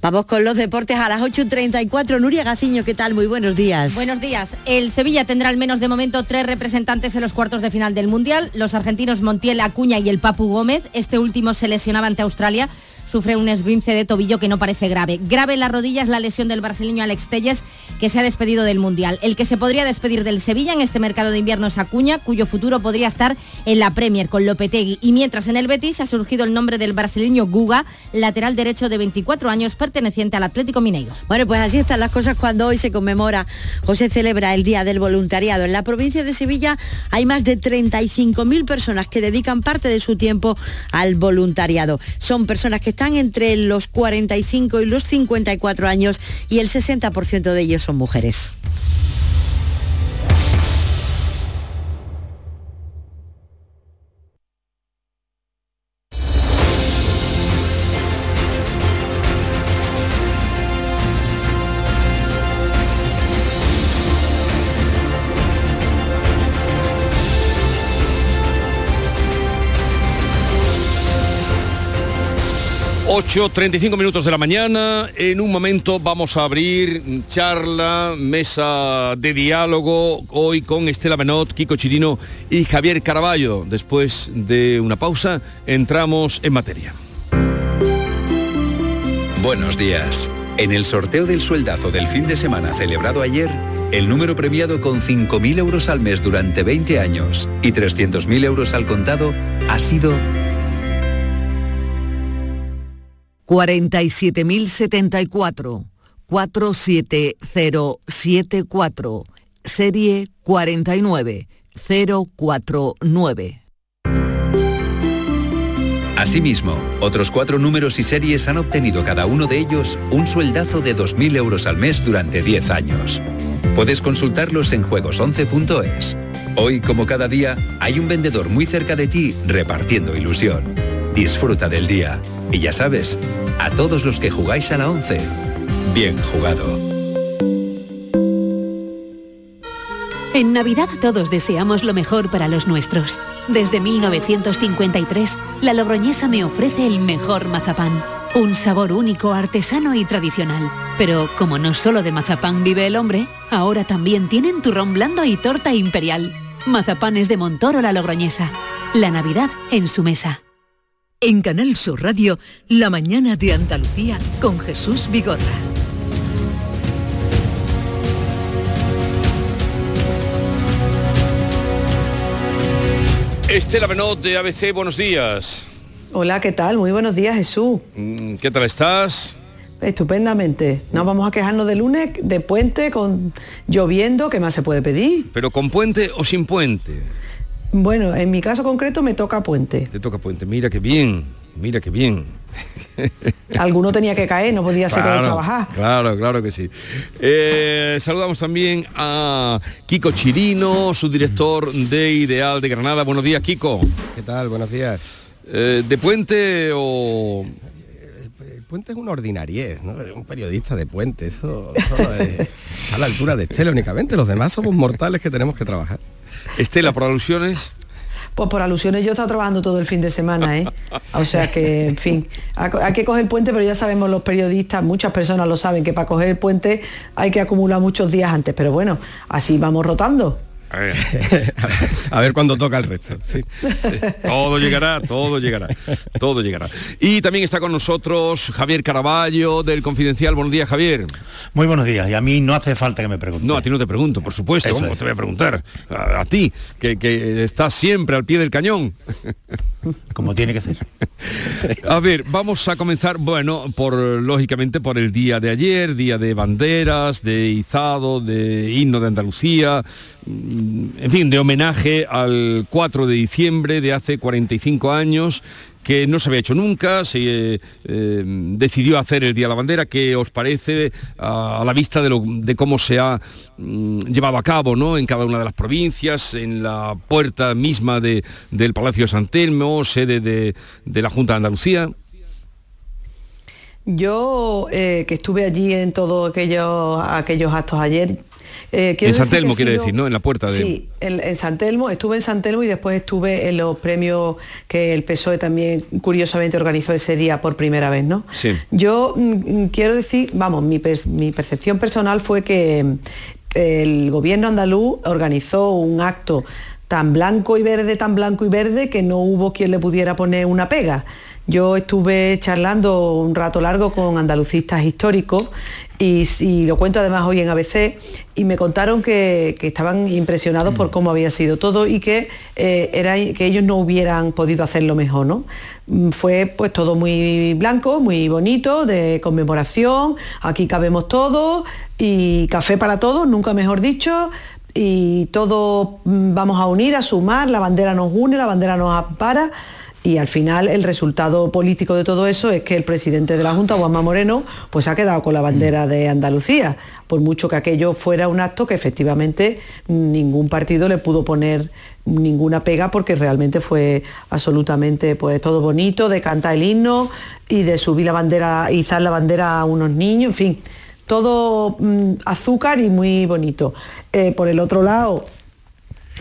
Vamos con los deportes a las 8.34. Nuria Gaciño, ¿qué tal? Muy buenos días. Buenos días. El Sevilla tendrá al menos de momento tres representantes en los cuartos de final del Mundial. Los argentinos Montiel Acuña y el Papu Gómez. Este último se lesionaba ante Australia sufre un esguince de tobillo que no parece grave. Grave en la rodilla es la lesión del brasileño Alex Telles, que se ha despedido del Mundial. El que se podría despedir del Sevilla en este mercado de invierno es Acuña, cuyo futuro podría estar en la Premier con Lopetegui. Y mientras en el Betis ha surgido el nombre del brasileño Guga, lateral derecho de 24 años perteneciente al Atlético Mineiro. Bueno, pues así están las cosas cuando hoy se conmemora o se celebra el Día del Voluntariado. En la provincia de Sevilla hay más de 35.000 personas que dedican parte de su tiempo al voluntariado. Son personas que están entre los 45 y los 54 años y el 60% de ellos son mujeres. Ocho, 35 minutos de la mañana. En un momento vamos a abrir charla, mesa de diálogo hoy con Estela Benot, Kiko Chirino y Javier Caraballo. Después de una pausa, entramos en materia. Buenos días. En el sorteo del sueldazo del fin de semana celebrado ayer, el número premiado con 5.000 euros al mes durante 20 años y 300.000 euros al contado ha sido 47.074, 47074, serie 49049. Asimismo, otros cuatro números y series han obtenido cada uno de ellos un sueldazo de 2.000 euros al mes durante 10 años. Puedes consultarlos en juegos11.es. Hoy, como cada día, hay un vendedor muy cerca de ti repartiendo ilusión. Disfruta del día. Y ya sabes, a todos los que jugáis a la 11, bien jugado. En Navidad todos deseamos lo mejor para los nuestros. Desde 1953, la Logroñesa me ofrece el mejor mazapán. Un sabor único, artesano y tradicional. Pero como no solo de mazapán vive el hombre, ahora también tienen turrón blando y torta imperial. Mazapanes de Montoro la Logroñesa. La Navidad en su mesa. En Canal Sur Radio, La mañana de Andalucía con Jesús Vigorra. Estela Benot de ABC, buenos días. Hola, ¿qué tal? Muy buenos días, Jesús. Mm, ¿Qué tal estás? Estupendamente. No vamos a quejarnos de lunes, de puente, con lloviendo, ¿qué más se puede pedir? ¿Pero con puente o sin puente? Bueno, en mi caso concreto me toca puente. Te toca puente, mira qué bien, mira qué bien. Alguno tenía que caer, no podía ser Claro, trabajar. Claro, claro que sí. Eh, saludamos también a Kiko Chirino, subdirector de Ideal de Granada. Buenos días, Kiko. ¿Qué tal? Buenos días. Eh, ¿De puente o...? Puente es una ordinariez, ¿no? Un periodista de puente, eso, eso es a la altura de Estela únicamente. Los demás somos mortales que tenemos que trabajar. Estela, por alusiones. Pues por alusiones yo he estado trabajando todo el fin de semana, ¿eh? O sea que, en fin, ha- hay que coger el puente, pero ya sabemos los periodistas, muchas personas lo saben, que para coger el puente hay que acumular muchos días antes. Pero bueno, así vamos rotando. A ver cuándo toca el resto. sí. Todo llegará, todo llegará, todo llegará. Y también está con nosotros Javier Caraballo del Confidencial. Buenos días, Javier. Muy buenos días. Y a mí no hace falta que me pregunte. No, a ti no te pregunto, por supuesto. ¿Cómo te voy a preguntar? A, a ti, que, que estás siempre al pie del cañón. Como tiene que ser. A ver, vamos a comenzar, bueno, por lógicamente por el día de ayer, día de banderas, de izado, de himno de Andalucía, en fin, de homenaje al 4 de diciembre de hace 45 años que no se había hecho nunca, se eh, eh, decidió hacer el Día de la Bandera, ¿qué os parece a, la vista de, cómo se ha mm, llevado a cabo ¿no? en cada una de las provincias, en la puerta misma de- del Palacio de San Telmo, sede de, de la Junta de Andalucía? Yo, eh, que estuve allí en todos aquellos, aquellos actos ayer, eh, En San Telmo quiere sido- decir, ¿no? En la puerta de... Sí, en, en San Telmo, estuve en San Telmo y después estuve en los premios que el PSOE también curiosamente organizó ese día por primera vez, ¿no? Sí. Yo mm, quiero decir, vamos, mi percepción personal fue que mm, el gobierno andaluz organizó un acto tan blanco y verde, tan blanco y verde, que no hubo quien le pudiera poner una pega. Yo estuve charlando un rato largo con andalucistas históricos y, y lo cuento además hoy en ABC y me contaron que, que estaban impresionados por cómo había sido todo y que, eh, era, que ellos no hubieran podido hacerlo mejor. ¿no? Mm, Fue pues todo muy blanco, muy bonito, de conmemoración, aquí cabemos todos y café para todos, nunca mejor dicho, y todos mm, vamos a unir, a sumar, la bandera nos une, la bandera nos ampara. Y al final el resultado político de todo eso es que el presidente de la Junta, Juanma Moreno, pues ha quedado con la bandera de Andalucía, por mucho que aquello fuera un acto que efectivamente ningún partido le pudo poner ninguna pega porque realmente fue absolutamente pues todo bonito, de cantar el himno y de subir la bandera, izar la bandera a unos niños, en fin, todo mm, azúcar y muy bonito. Eh, por el otro lado,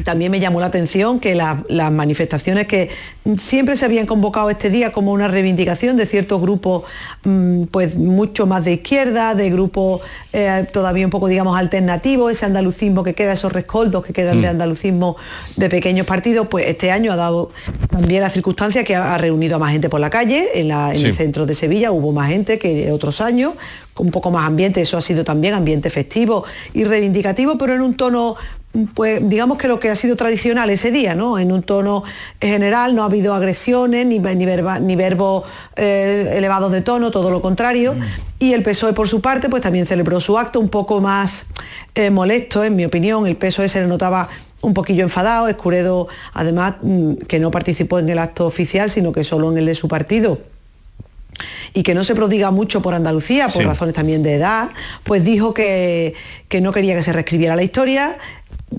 también me llamó la atención que la- las manifestaciones que siempre se habían convocado este día como una reivindicación de ciertos grupos mm, pues mucho más de izquierda, de grupos eh, todavía un poco digamos alternativos, ese andalucismo que queda, esos rescoldos que quedan de andalucismo de pequeños partidos, pues este año ha dado también la circunstancia que ha, reunido a más gente por la calle, en, la- en Sí. el centro de Sevilla hubo más gente que otros años, con un poco más ambiente, eso ha sido también ambiente festivo y reivindicativo, pero en un tono pues digamos que lo que ha sido tradicional ese día, ¿no? En un tono general, no ha habido agresiones ni, ni, verba- ni verbos eh, elevados de tono, todo lo contrario. Y el PSOE, por su parte, pues también celebró su acto un poco más eh, molesto, en mi opinión. El PSOE se le notaba un poquillo enfadado, Escuredo, además, mm, que no participó en el acto oficial, sino que solo en el de su partido y que no se prodiga mucho por Andalucía, por Sí. razones también de edad, pues dijo que, que no quería que se reescribiera la historia,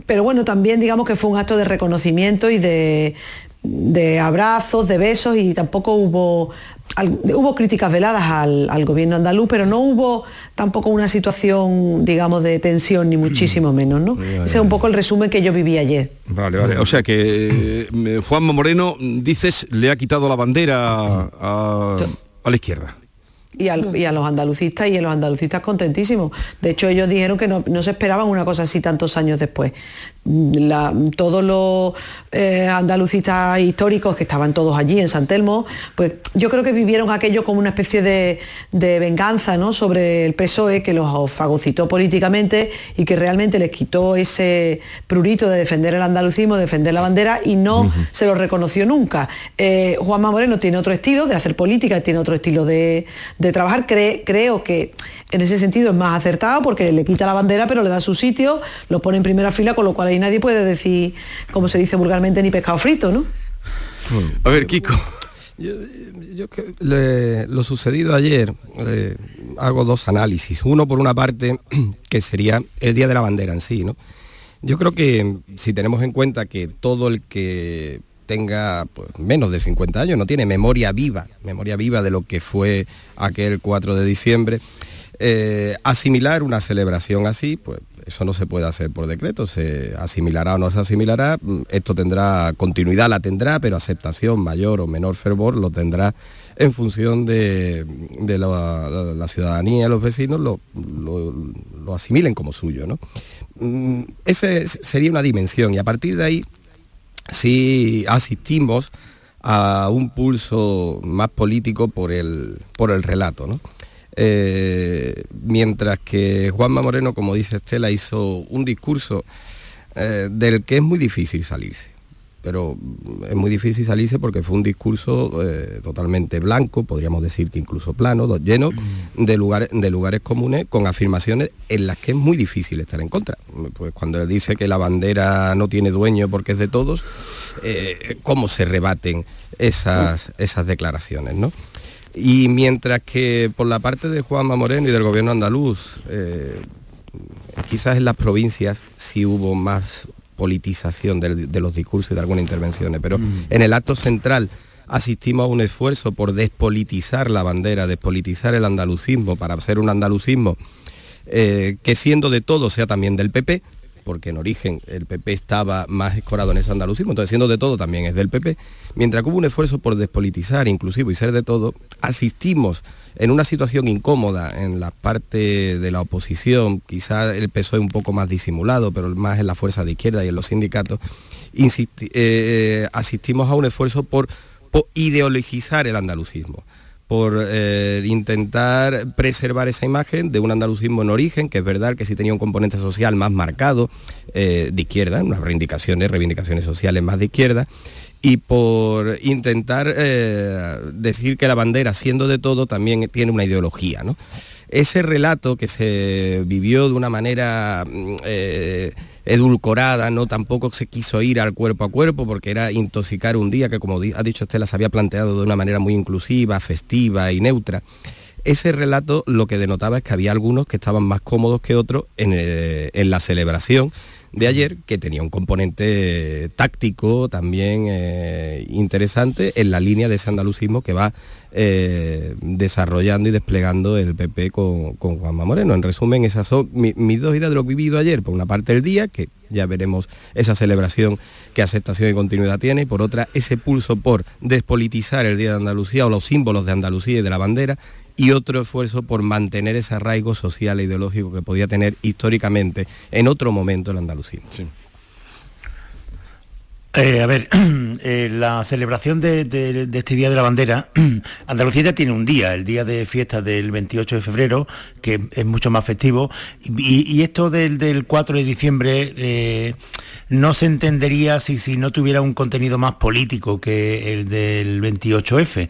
pero bueno, también digamos que fue un acto de reconocimiento y de, de abrazos, de besos y tampoco hubo... Hubo críticas veladas al, al gobierno andaluz, pero no hubo tampoco una situación, digamos, de tensión, ni muchísimo menos, ¿no? Ese es un poco el resumen que yo viví ayer. Vale, vale. O sea que eh, Juanma Moreno, dices, le ha quitado la bandera a, a la izquierda. Y, a los andalucistas y a los andalucistas contentísimos. De hecho, ellos dijeron que no, no se esperaban una cosa así tantos años después. La- todos los eh, andalucistas históricos que estaban todos allí en San Telmo, pues yo creo que vivieron aquello como una especie de, de venganza ¿no? sobre el PSOE que los fagocitó políticamente y que realmente les quitó ese prurito de defender el andalucismo, de defender la bandera y no se lo reconoció nunca. Eh, Juanma Moreno tiene otro estilo de hacer política, tiene otro estilo de, de trabajar. Cre- creo que en ese sentido es más acertado porque le quita la bandera pero le da su sitio, lo pone en primera fila, con lo cual ahí nadie puede decir, como se dice vulgarmente, ni pescado frito, ¿no? A ver, Kiko. Yo que le- lo sucedido ayer, eh, hago dos análisis. Uno por una parte, que sería el Día de la Bandera en sí, ¿no? Yo creo que si tenemos en cuenta que todo el que tenga pues, menos de 50 años no tiene memoria viva, memoria viva de lo que fue aquel 4 de diciembre, eh, asimilar una celebración así, pues eso no se puede hacer por decreto, se asimilará o no se asimilará, mm, esto tendrá continuidad, la tendrá, pero aceptación mayor o menor fervor lo tendrá en función de, la, la- ciudadanía, los vecinos lo, lo- asimilen como suyo. ¿no? Mm, Ese sería una dimensión y a partir de ahí sí asistimos a un pulso más político por el, por el relato. ¿no? Eh, mientras que Juanma Moreno, como dice Estela, hizo un discurso eh, del que es muy difícil salirse. Pero mm, es muy difícil salirse porque fue un discurso eh, totalmente blanco, podríamos decir que incluso plano, lleno de lugares, de lugares comunes con afirmaciones en las que es muy difícil estar en contra. Pues cuando él dice que la bandera no tiene dueño porque es de todos, ¿cómo se rebaten esas, esas declaraciones? ¿no? Y mientras que por la parte de Juanma Moreno y del gobierno andaluz, eh, quizás en las provincias sí hubo más politización de, los discursos y de algunas intervenciones, pero en el acto central asistimos a un esfuerzo por despolitizar la bandera, despolitizar el andalucismo para hacer un andalucismo eh, que siendo de todo sea también del PP, porque en origen el PP estaba más escorado en ese andalucismo, entonces siendo de todo también es del PP, mientras que hubo un esfuerzo por despolitizar inclusive y ser de todo, asistimos en una situación incómoda en la parte de la oposición, quizá el PSOE un poco más disimulado, pero más en la fuerza de izquierda y en los sindicatos, eh, asistimos a un esfuerzo por, ideologizar el andalucismo por eh, intentar preservar esa imagen de un andalucismo en origen, que es verdad que sí tenía un componente social más marcado eh, de izquierda, unas reivindicaciones, reivindicaciones sociales más de izquierda, y por intentar eh, decir que la bandera, siendo de todo, también tiene una ideología. ¿no? Ese relato que se vivió de una manera mm, edulcorada, no tampoco se quiso ir al cuerpo a cuerpo porque era intoxicar un día que como ha dicho Estela se había planteado de una manera muy inclusiva, festiva y neutra. Ese relato lo que denotaba es que había algunos que estaban más cómodos que otros en, eh, la celebración de ayer, que tenía un componente táctico también eh, interesante en la línea de ese andalucismo que va eh, desarrollando y desplegando el PP con, Juanma Moreno. En resumen, esas son mis dos ideas de lo vivido ayer. Por una parte el día, que ya veremos esa celebración que aceptación y continuidad tiene, y por otra ese pulso por despolitizar el Día de Andalucía o los símbolos de Andalucía y de la bandera, y otro esfuerzo por mantener ese arraigo social e ideológico que podía tener históricamente en otro momento el Andalucía. Eh, a ver, eh, la celebración de, este Día de la Bandera, Andalucía ya tiene un día, el día de fiesta del 28 de febrero, que es mucho más festivo, y, esto del, 4 de diciembre eh, no se entendería si, si no tuviera un contenido más político que el del 28F.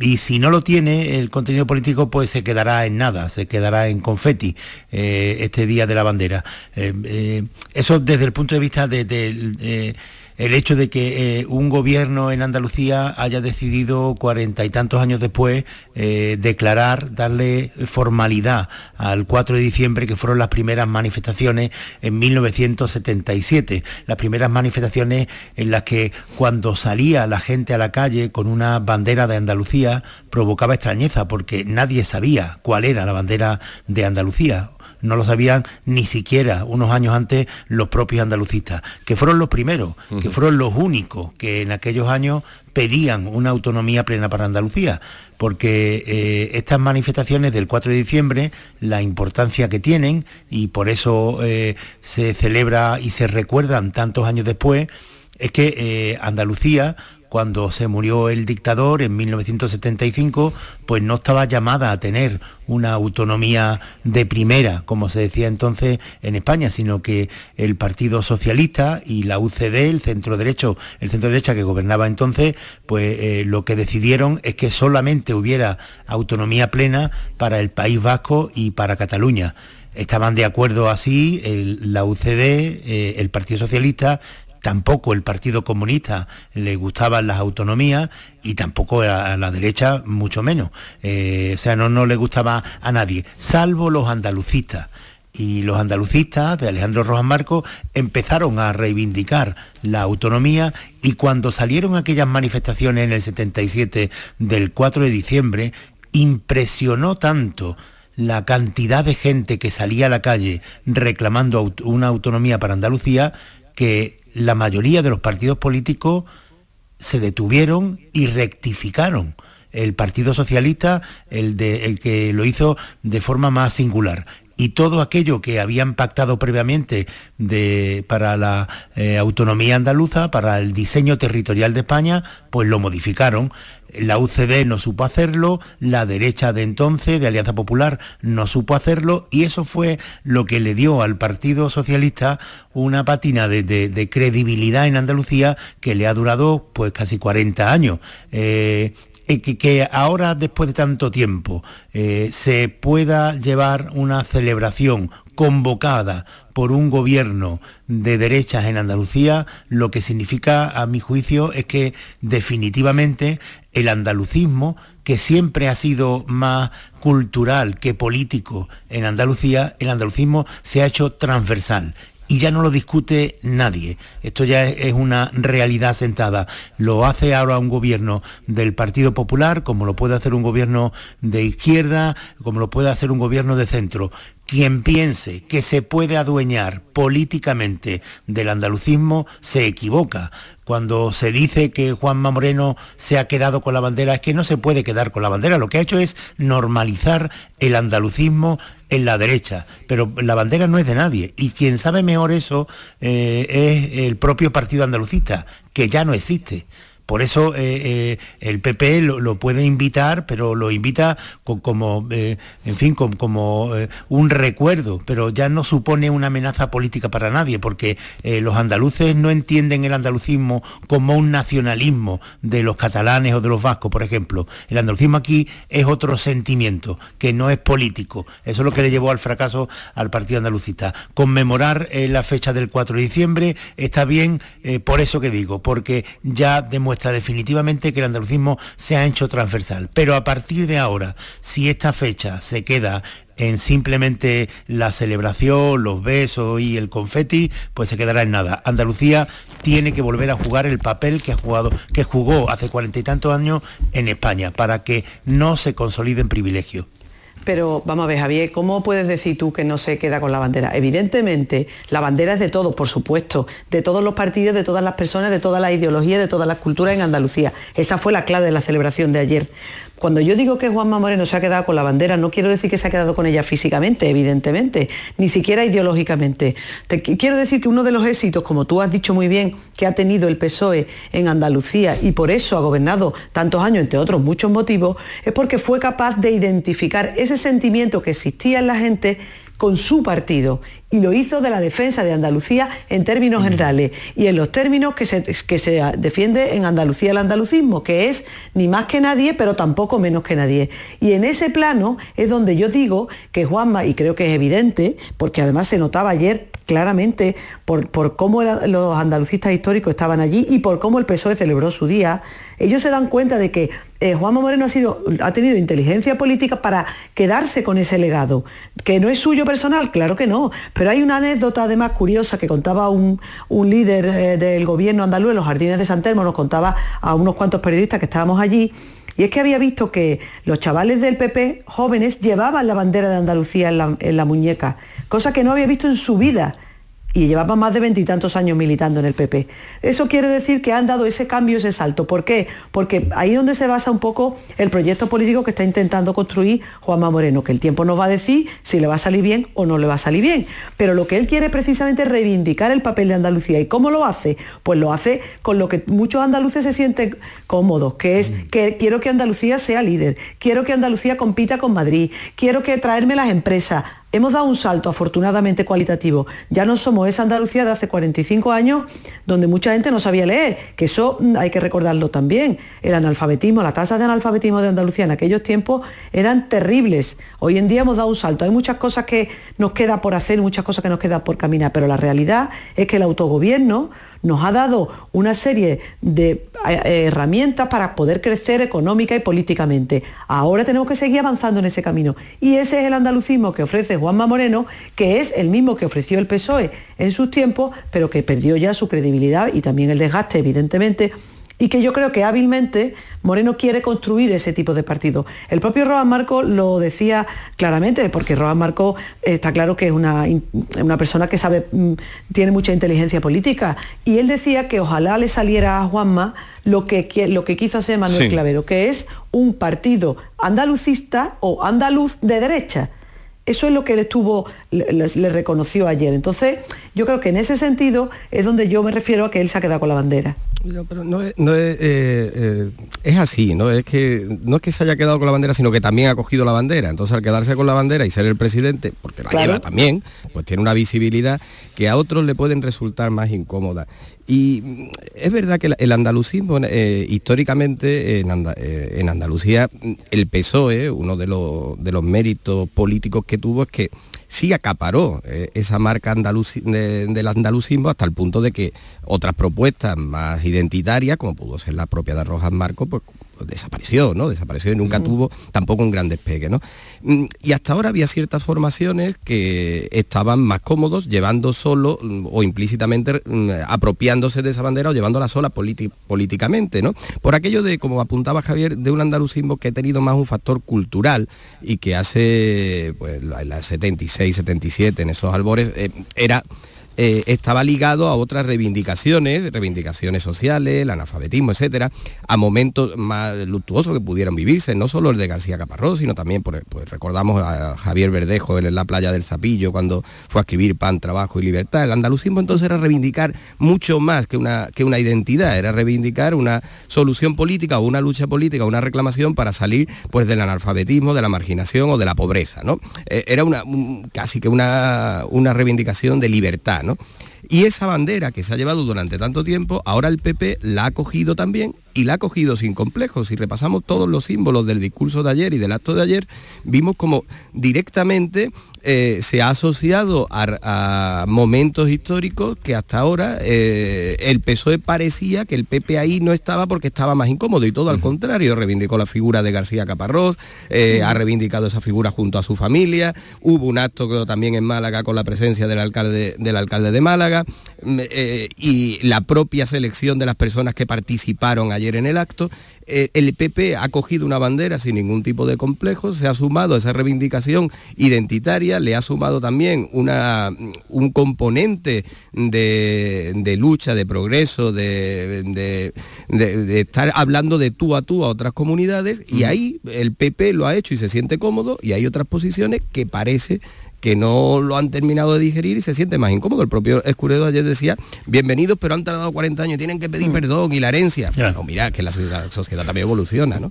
y si no lo tiene, el contenido político pues se quedará en nada, se quedará en confeti, este Día de la Bandera. eso desde el punto de vista de el hecho de que eh, un gobierno en Andalucía haya decidido cuarenta y tantos años después eh, declarar, darle formalidad al 4 de diciembre, que fueron las primeras manifestaciones en 1977, las primeras manifestaciones en las que cuando salía la gente a la calle con una bandera de Andalucía provocaba extrañeza porque nadie sabía cuál era la bandera de Andalucía no lo sabían ni siquiera unos años antes los propios andalucistas, que fueron los primeros, que fueron los únicos que en aquellos años pedían una autonomía plena para Andalucía, porque eh, estas manifestaciones del 4 de diciembre, la importancia que tienen, y por eso eh, se celebra y se recuerdan tantos años después, es que eh, Andalucía cuando se murió el dictador en 1975, pues no estaba llamada a tener una autonomía de primera, como se decía entonces en España, sino que el Partido Socialista y la UCD, el centro derecho, el centro derecha que gobernaba entonces, pues eh, lo que decidieron es que solamente hubiera autonomía plena para el País Vasco y para Cataluña. Estaban de acuerdo así la UCD, eh, el Partido Socialista tampoco el Partido Comunista le gustaban las autonomías y tampoco a la derecha mucho menos. Eh, o sea, no, no le gustaba a nadie, salvo los andalucistas. Y los andalucistas de Alejandro Rojas Marcos empezaron a reivindicar la autonomía y cuando salieron aquellas manifestaciones en el 77 del 4 de diciembre, impresionó tanto la cantidad de gente que salía a la calle reclamando una autonomía para Andalucía que la mayoría de los partidos políticos se detuvieron y rectificaron. El Partido Socialista, el, de, el que lo hizo de forma más singular y todo aquello que habían pactado previamente para la eh, autonomía andaluza, para el diseño territorial de España, pues lo modificaron. La UCD no supo hacerlo, la derecha de entonces, de Alianza Popular, no supo hacerlo y eso fue lo que le dio al Partido Socialista una patina de, credibilidad en Andalucía que le ha durado pues casi 40 años. Eh, que, ahora, después de tanto tiempo, eh, se pueda llevar una celebración convocada por un gobierno de derechas en Andalucía, lo que significa, a mi juicio, es que definitivamente el andalucismo, que siempre ha sido más cultural que político en Andalucía, el andalucismo se ha hecho transversal y ya no lo discute nadie. Esto ya es una realidad sentada. Lo hace ahora un gobierno del Partido Popular, como lo puede hacer un gobierno de izquierda, como lo puede hacer un gobierno de centro quien piense que se puede adueñar políticamente del andalucismo se equivoca. Cuando se dice que Juanma Moreno se ha quedado con la bandera, es que no se puede quedar con la bandera. Lo que ha hecho es normalizar el andalucismo en la derecha. Pero la bandera no es de nadie. Y quien sabe mejor eso eh, es el propio Partido Andalucista, que ya no existe. Por eso eh, eh, el PP lo, puede invitar, pero lo invita como, eh, en fin, como, un recuerdo, pero ya no supone una amenaza política para nadie, porque los andaluces no entienden el andalucismo como un nacionalismo de los catalanes o de los vascos, por ejemplo. El andalucismo aquí es otro sentimiento, que no es político. Eso es lo que le llevó al fracaso al Partido Andalucista. Conmemorar la fecha del 4 de diciembre está bien por eso que digo, porque ya demuestra definitivamente que el andalucismo se ha hecho transversal. Pero a partir de ahora, si esta fecha se queda en simplemente la celebración, los besos y el confeti, pues se quedará en nada. Andalucía tiene que volver a jugar el papel que ha jugado, que jugó hace cuarenta y tantos años en España, para que no se consolide en privilegio. Pero vamos a ver, Javier, ¿cómo puedes decir tú que no se queda con la bandera? Evidentemente, la bandera es de todos, por supuesto, de todos los partidos, de todas las personas, de todas las ideologías, de todas las culturas en Andalucía. Esa fue la clave de la celebración de ayer. Cuando yo digo que Juanma Moreno se ha quedado con la bandera, no quiero decir que se ha quedado con ella físicamente, evidentemente, ni siquiera ideológicamente. quiero decir que uno de los éxitos, como tú has dicho muy bien, que ha tenido el PSOE en Andalucía y por eso ha gobernado tantos años, entre otros muchos motivos, es porque fue capaz de identificar ese sentimiento que existía en la gente con su partido y lo hizo de la defensa de Andalucía en términos generales y en los términos que se, que se defiende en Andalucía el andalucismo, que es ni más que nadie, pero tampoco menos que nadie. Y en ese plano es donde yo digo que Juanma, y creo que es evidente, porque además se notaba ayer claramente por, por cómo los andalucistas históricos estaban allí y por cómo el PSOE celebró su día, ellos se dan cuenta de que eh, Juanma Moreno ha, sido, ha tenido inteligencia política para quedarse con ese legado, que no es suyo personal, claro que no, pero hay una anécdota además curiosa que contaba un, líder eh, del gobierno andaluz en los jardines de San Telmo, nos contaba a unos cuantos periodistas que estábamos allí, y es que había visto que los chavales del PP jóvenes llevaban la bandera de Andalucía en la, muñeca, cosa que no había visto en su vida y llevaba más de veintitantos años militando en el PP. Eso quiere decir que han dado ese cambio, ese salto. ¿Por qué? Porque ahí es donde se basa un poco el proyecto político que está intentando construir Juanma Moreno, que el tiempo nos va a decir si le va a salir bien o no le va a salir bien. Pero lo que él quiere precisamente es reivindicar el papel de Andalucía. ¿Y cómo lo hace? Pues lo hace con lo que muchos andaluces se sienten cómodos, que es mm. que quiero que Andalucía sea líder, quiero que Andalucía compita con Madrid, quiero que traerme las empresas Hemos dado un salto afortunadamente cualitativo. Ya no somos esa Andalucía de hace 45 años donde mucha gente no sabía leer, que eso mm, hay que recordarlo también. El analfabetismo, las tasas de analfabetismo de Andalucía en aquellos tiempos eran terribles. Hoy en día hemos dado un salto. Hay muchas cosas que nos queda por hacer, muchas cosas que nos queda por caminar, pero la realidad es que el autogobierno nos ha dado una serie de eh, herramientas para poder crecer económica y políticamente. Ahora tenemos que seguir avanzando en ese camino. Y ese es el andalucismo que ofrece Juanma Moreno, que es el mismo que ofreció el PSOE en sus tiempos, pero que perdió ya su credibilidad y también el desgaste, evidentemente, y que yo creo que hábilmente Moreno quiere construir ese tipo de partido. El propio Roban Marco lo decía claramente, porque Roban Marco está claro que es una, una persona que sabe, mm, tiene mucha inteligencia política, y él decía que ojalá le saliera a Juanma lo que, lo que quiso hacer Manuel Clavero, que es un partido andalucista o andaluz de derecha eso es lo que él estuvo, le, reconoció ayer. Entonces, yo creo que en ese sentido es donde yo me refiero a que él se ha quedado con la bandera. No, es, eh, eh, es, así, ¿no? Es que no es que se haya quedado con la bandera, sino que también ha cogido la bandera. Entonces, al quedarse con la bandera y ser el presidente, porque la lleva también, pues tiene una visibilidad que a otros le pueden resultar más incómoda. Y mm, es verdad que el andalucismo, eh, históricamente en, Andalucía, el PSOE, uno de los, de los méritos políticos que tuvo es que sí acaparó eh, esa marca del andalucismo hasta el punto de que otras propuestas más identitarias, como pudo ser la propia de Rojas Marco, pues desapareció, ¿no? Desapareció y nunca tuvo tampoco un gran despegue, ¿no? Mm, Y hasta ahora había ciertas formaciones que estaban más cómodos llevando solo mm, o implícitamente mm, apropiándose de esa bandera o llevándola sola políticamente, ¿no? Por aquello de, como apuntaba Javier, de un andalucismo que ha tenido más un factor cultural y que hace, pues, la, la 76, 77, en esos albores, eh, era eh, estaba ligado a otras reivindicaciones, reivindicaciones sociales, el analfabetismo, etcétera, a momentos más luctuosos que pudieran vivirse, no solo el de García Caparrós, sino también, pues recordamos a Javier Verdejo en la playa del Zapillo, cuando fue a escribir Pan, Trabajo y Libertad. El andalucismo entonces era reivindicar mucho más que una, que una identidad, era reivindicar una solución política o una lucha política, una reclamación para salir pues del analfabetismo, de la marginación o de la pobreza, ¿no? Eh, era una, un- casi que una, una reivindicación de libertad, ¿no? Y esa bandera que se ha llevado durante tanto tiempo, ahora el PP la ha cogido también y la ha cogido sin complejos. Si repasamos todos los símbolos del discurso de ayer y del acto de ayer, vimos como directamente eh, se ha asociado a, a momentos históricos que hasta ahora eh, el PSOE parecía que el PP ahí no estaba porque estaba más incómodo y todo al contrario, reivindicó la figura de García Caparrós, eh, ha reivindicado esa figura junto a su familia, hubo un acto que también en Málaga con la presencia del alcalde, del alcalde de Málaga mm, eh, y la propia selección de las personas que participaron ayer en el acto. Eh, el PP ha cogido una bandera sin ningún tipo de complejo, se ha sumado a esa reivindicación identitaria, le ha sumado también una, un componente de, de lucha, de progreso, de- de estar hablando de tú a tú a otras comunidades y ahí el PP lo ha hecho y se siente cómodo y hay otras posiciones que parece que no lo han terminado de digerir y se siente más incómodo. El propio Escuredo ayer decía, bienvenidos, pero han tardado 40 años, tienen que pedir perdón y la herencia. No, mira, que la sociedad, sociedad también evoluciona, ¿no?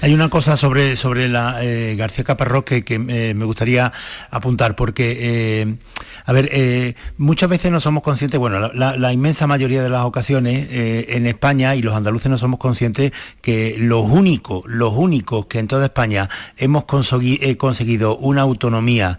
Hay una cosa sobre, sobre la eh, García Caparrós que, que, eh, me gustaría apuntar, porque, eh, a ver, eh, muchas veces no somos conscientes, bueno, la, la- la inmensa mayoría de las ocasiones eh, en España y los andaluces no somos conscientes que los únicos, los únicos que en toda España hemos consegui- eh, conseguido una autonomía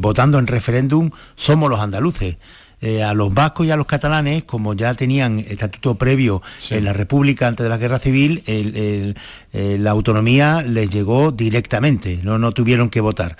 votando en referéndum somos los andaluces. Eh, a los vascos y a los catalanes, como ya tenían estatuto previo en la República antes de la Guerra Civil, el- el- la autonomía les llegó directamente, no, no tuvieron que votar.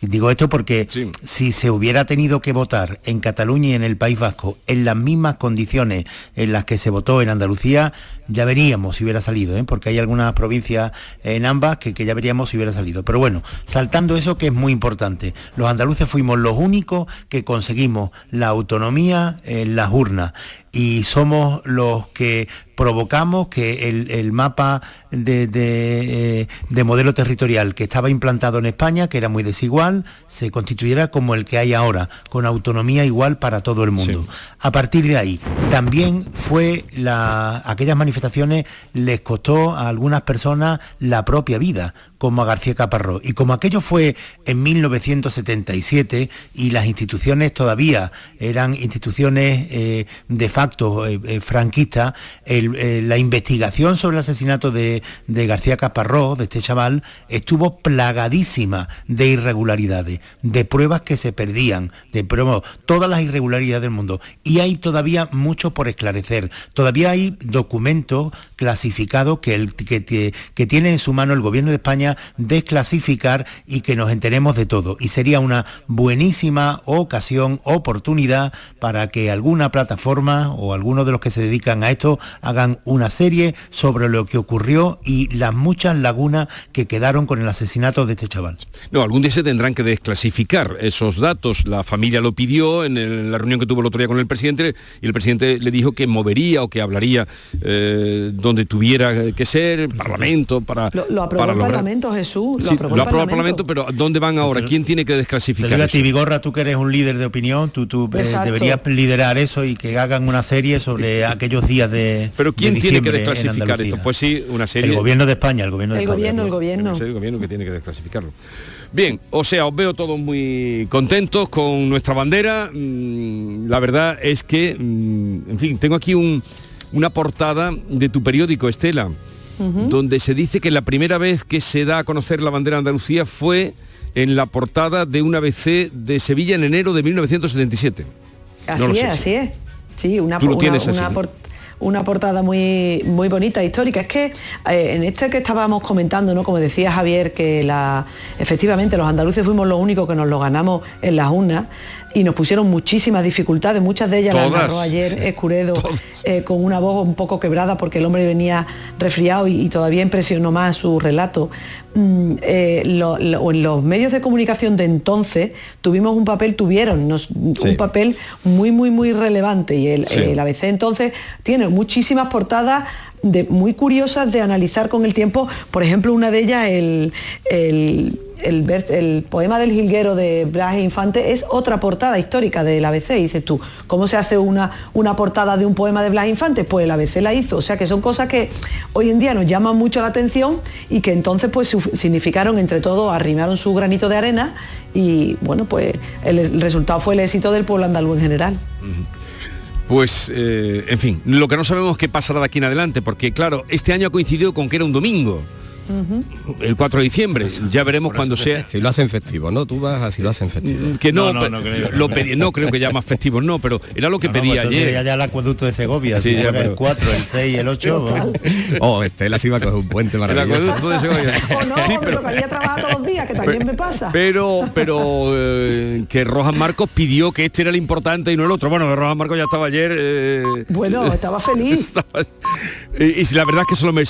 Digo esto porque si se hubiera tenido que votar en Cataluña y en el País Vasco en las mismas condiciones en las que se votó en Andalucía, ya veríamos si hubiera salido, ¿eh? porque hay algunas provincias en ambas que, que ya veríamos si hubiera salido. Pero bueno, saltando eso que es muy importante, los andaluces fuimos los únicos que conseguimos la autonomía en las urnas y somos los que provocamos que el, el mapa de, de, eh, de modelo territorial que estaba implantado en España, que era muy desigual, se constituyera como el que hay ahora, con autonomía igual para todo el mundo. A partir de ahí, también fue la, aquellas manifestaciones les costó a algunas personas la propia vida, como a García Caparrós. Y como aquello fue en 1977 y las instituciones todavía eran instituciones eh, de facto eh, eh, franquistas, eh, la investigación sobre el asesinato de, de García Caparrós, de este chaval, estuvo plagadísima de irregularidades, de pruebas que se perdían, de pruebas, todas las irregularidades del mundo. Y hay todavía mucho por esclarecer. Todavía hay documentos clasificados que, que- que tiene en su mano el gobierno de España desclasificar y que nos enteremos de todo. Y sería una buenísima ocasión, oportunidad para que alguna plataforma o algunos de los que se dedican a esto hagan una serie sobre lo que ocurrió y las muchas lagunas que quedaron con el asesinato de este chaval. No, algún día se tendrán que desclasificar esos datos. La familia lo pidió en el- la reunión que tuvo el otro día con el presidente y el presidente le dijo que movería o que hablaría eh, donde tuviera que ser, Parlamento, para... Lo, lo aprobó para el lograr- Parlamento, Jesús. Lo Sí, aprobó lo el aprobó el Parlamento. Parlamento, pero ¿dónde van ahora? ¿Quién tiene que desclasificar a ti, Vigorra, tú que eres un líder de opinión, tú, tú eh, deberías liderar eso y que hagan una serie sobre aquellos días de Pero ¿quién de tiene que desclasificar esto? Pues sí, una serie... El gobierno de España, el gobierno de El España. gobierno, el gobierno. El gobierno que tiene que desclasificarlo. Bien, o sea, os veo todos muy contentos con nuestra bandera. Mm, La verdad es que, mm, en fin, tengo aquí un- una portada de tu periódico, Estela, donde se dice que la primera vez que se da a conocer la bandera de Andalucía fue en la portada de una ABC de Sevilla en enero de 1977. Así No es, sé, así es. Sí, una, una portada muy, muy bonita, histórica. Es que eh, en este que estábamos comentando, ¿no? Como decía Javier, que la, efectivamente los andaluces fuimos los únicos que nos lo ganamos en las urnas y nos pusieron muchísimas dificultades, muchas de ellas las narró ayer Escuredo eh, con una voz un poco quebrada porque el hombre venía resfriado y, y todavía impresionó más su relato. Mm, eh, lo- lo- en los medios de comunicación de entonces tuvimos un papel, tuvieron nos- un papel muy, muy, muy relevante y el, Sí. el ABC entonces tiene muchísimas portadas de, muy curiosas de analizar con el tiempo. Por ejemplo, una de ellas, el, el, el poema del jilguero de Blas Infante, es otra portada histórica del ABC. Dices tú, ¿cómo se hace una, una portada de un poema de Blas Infante? Pues el ABC la hizo. O sea que son cosas que hoy en día nos llaman mucho la atención y que entonces pues significaron entre todos, arrimaron su granito de arena y bueno, pues el resultado fue el éxito del pueblo andaluz en general. Pues, eh, en fin, lo que no sabemos es qué pasará de aquí en adelante, porque claro, este año ha coincidido con que era un domingo, el 4 de diciembre. Ya veremos cuando sea. Si lo hacen festivo, ¿no? Tú vas así lo hacen festivo. Que no, pe- lo pedí- no creo que ya más festivos, no, pero era lo que No, no, pedí pues ayer. Ya, el acueducto de Segovia, Sí, si ya, pero- el 4, el 6 y el 8. Oh, Estela sí va a coger un puente maravilloso. acueducto de Segovia. O no, me tocaría trabajar todos los días, que también me pasa. Pero, pero eh, que Rojas Marcos pidió que este era el importante y no el otro. Bueno, Rojas Marcos ya estaba ayer. eh, Bueno, estaba feliz. estaba- y, y si la verdad es que solo me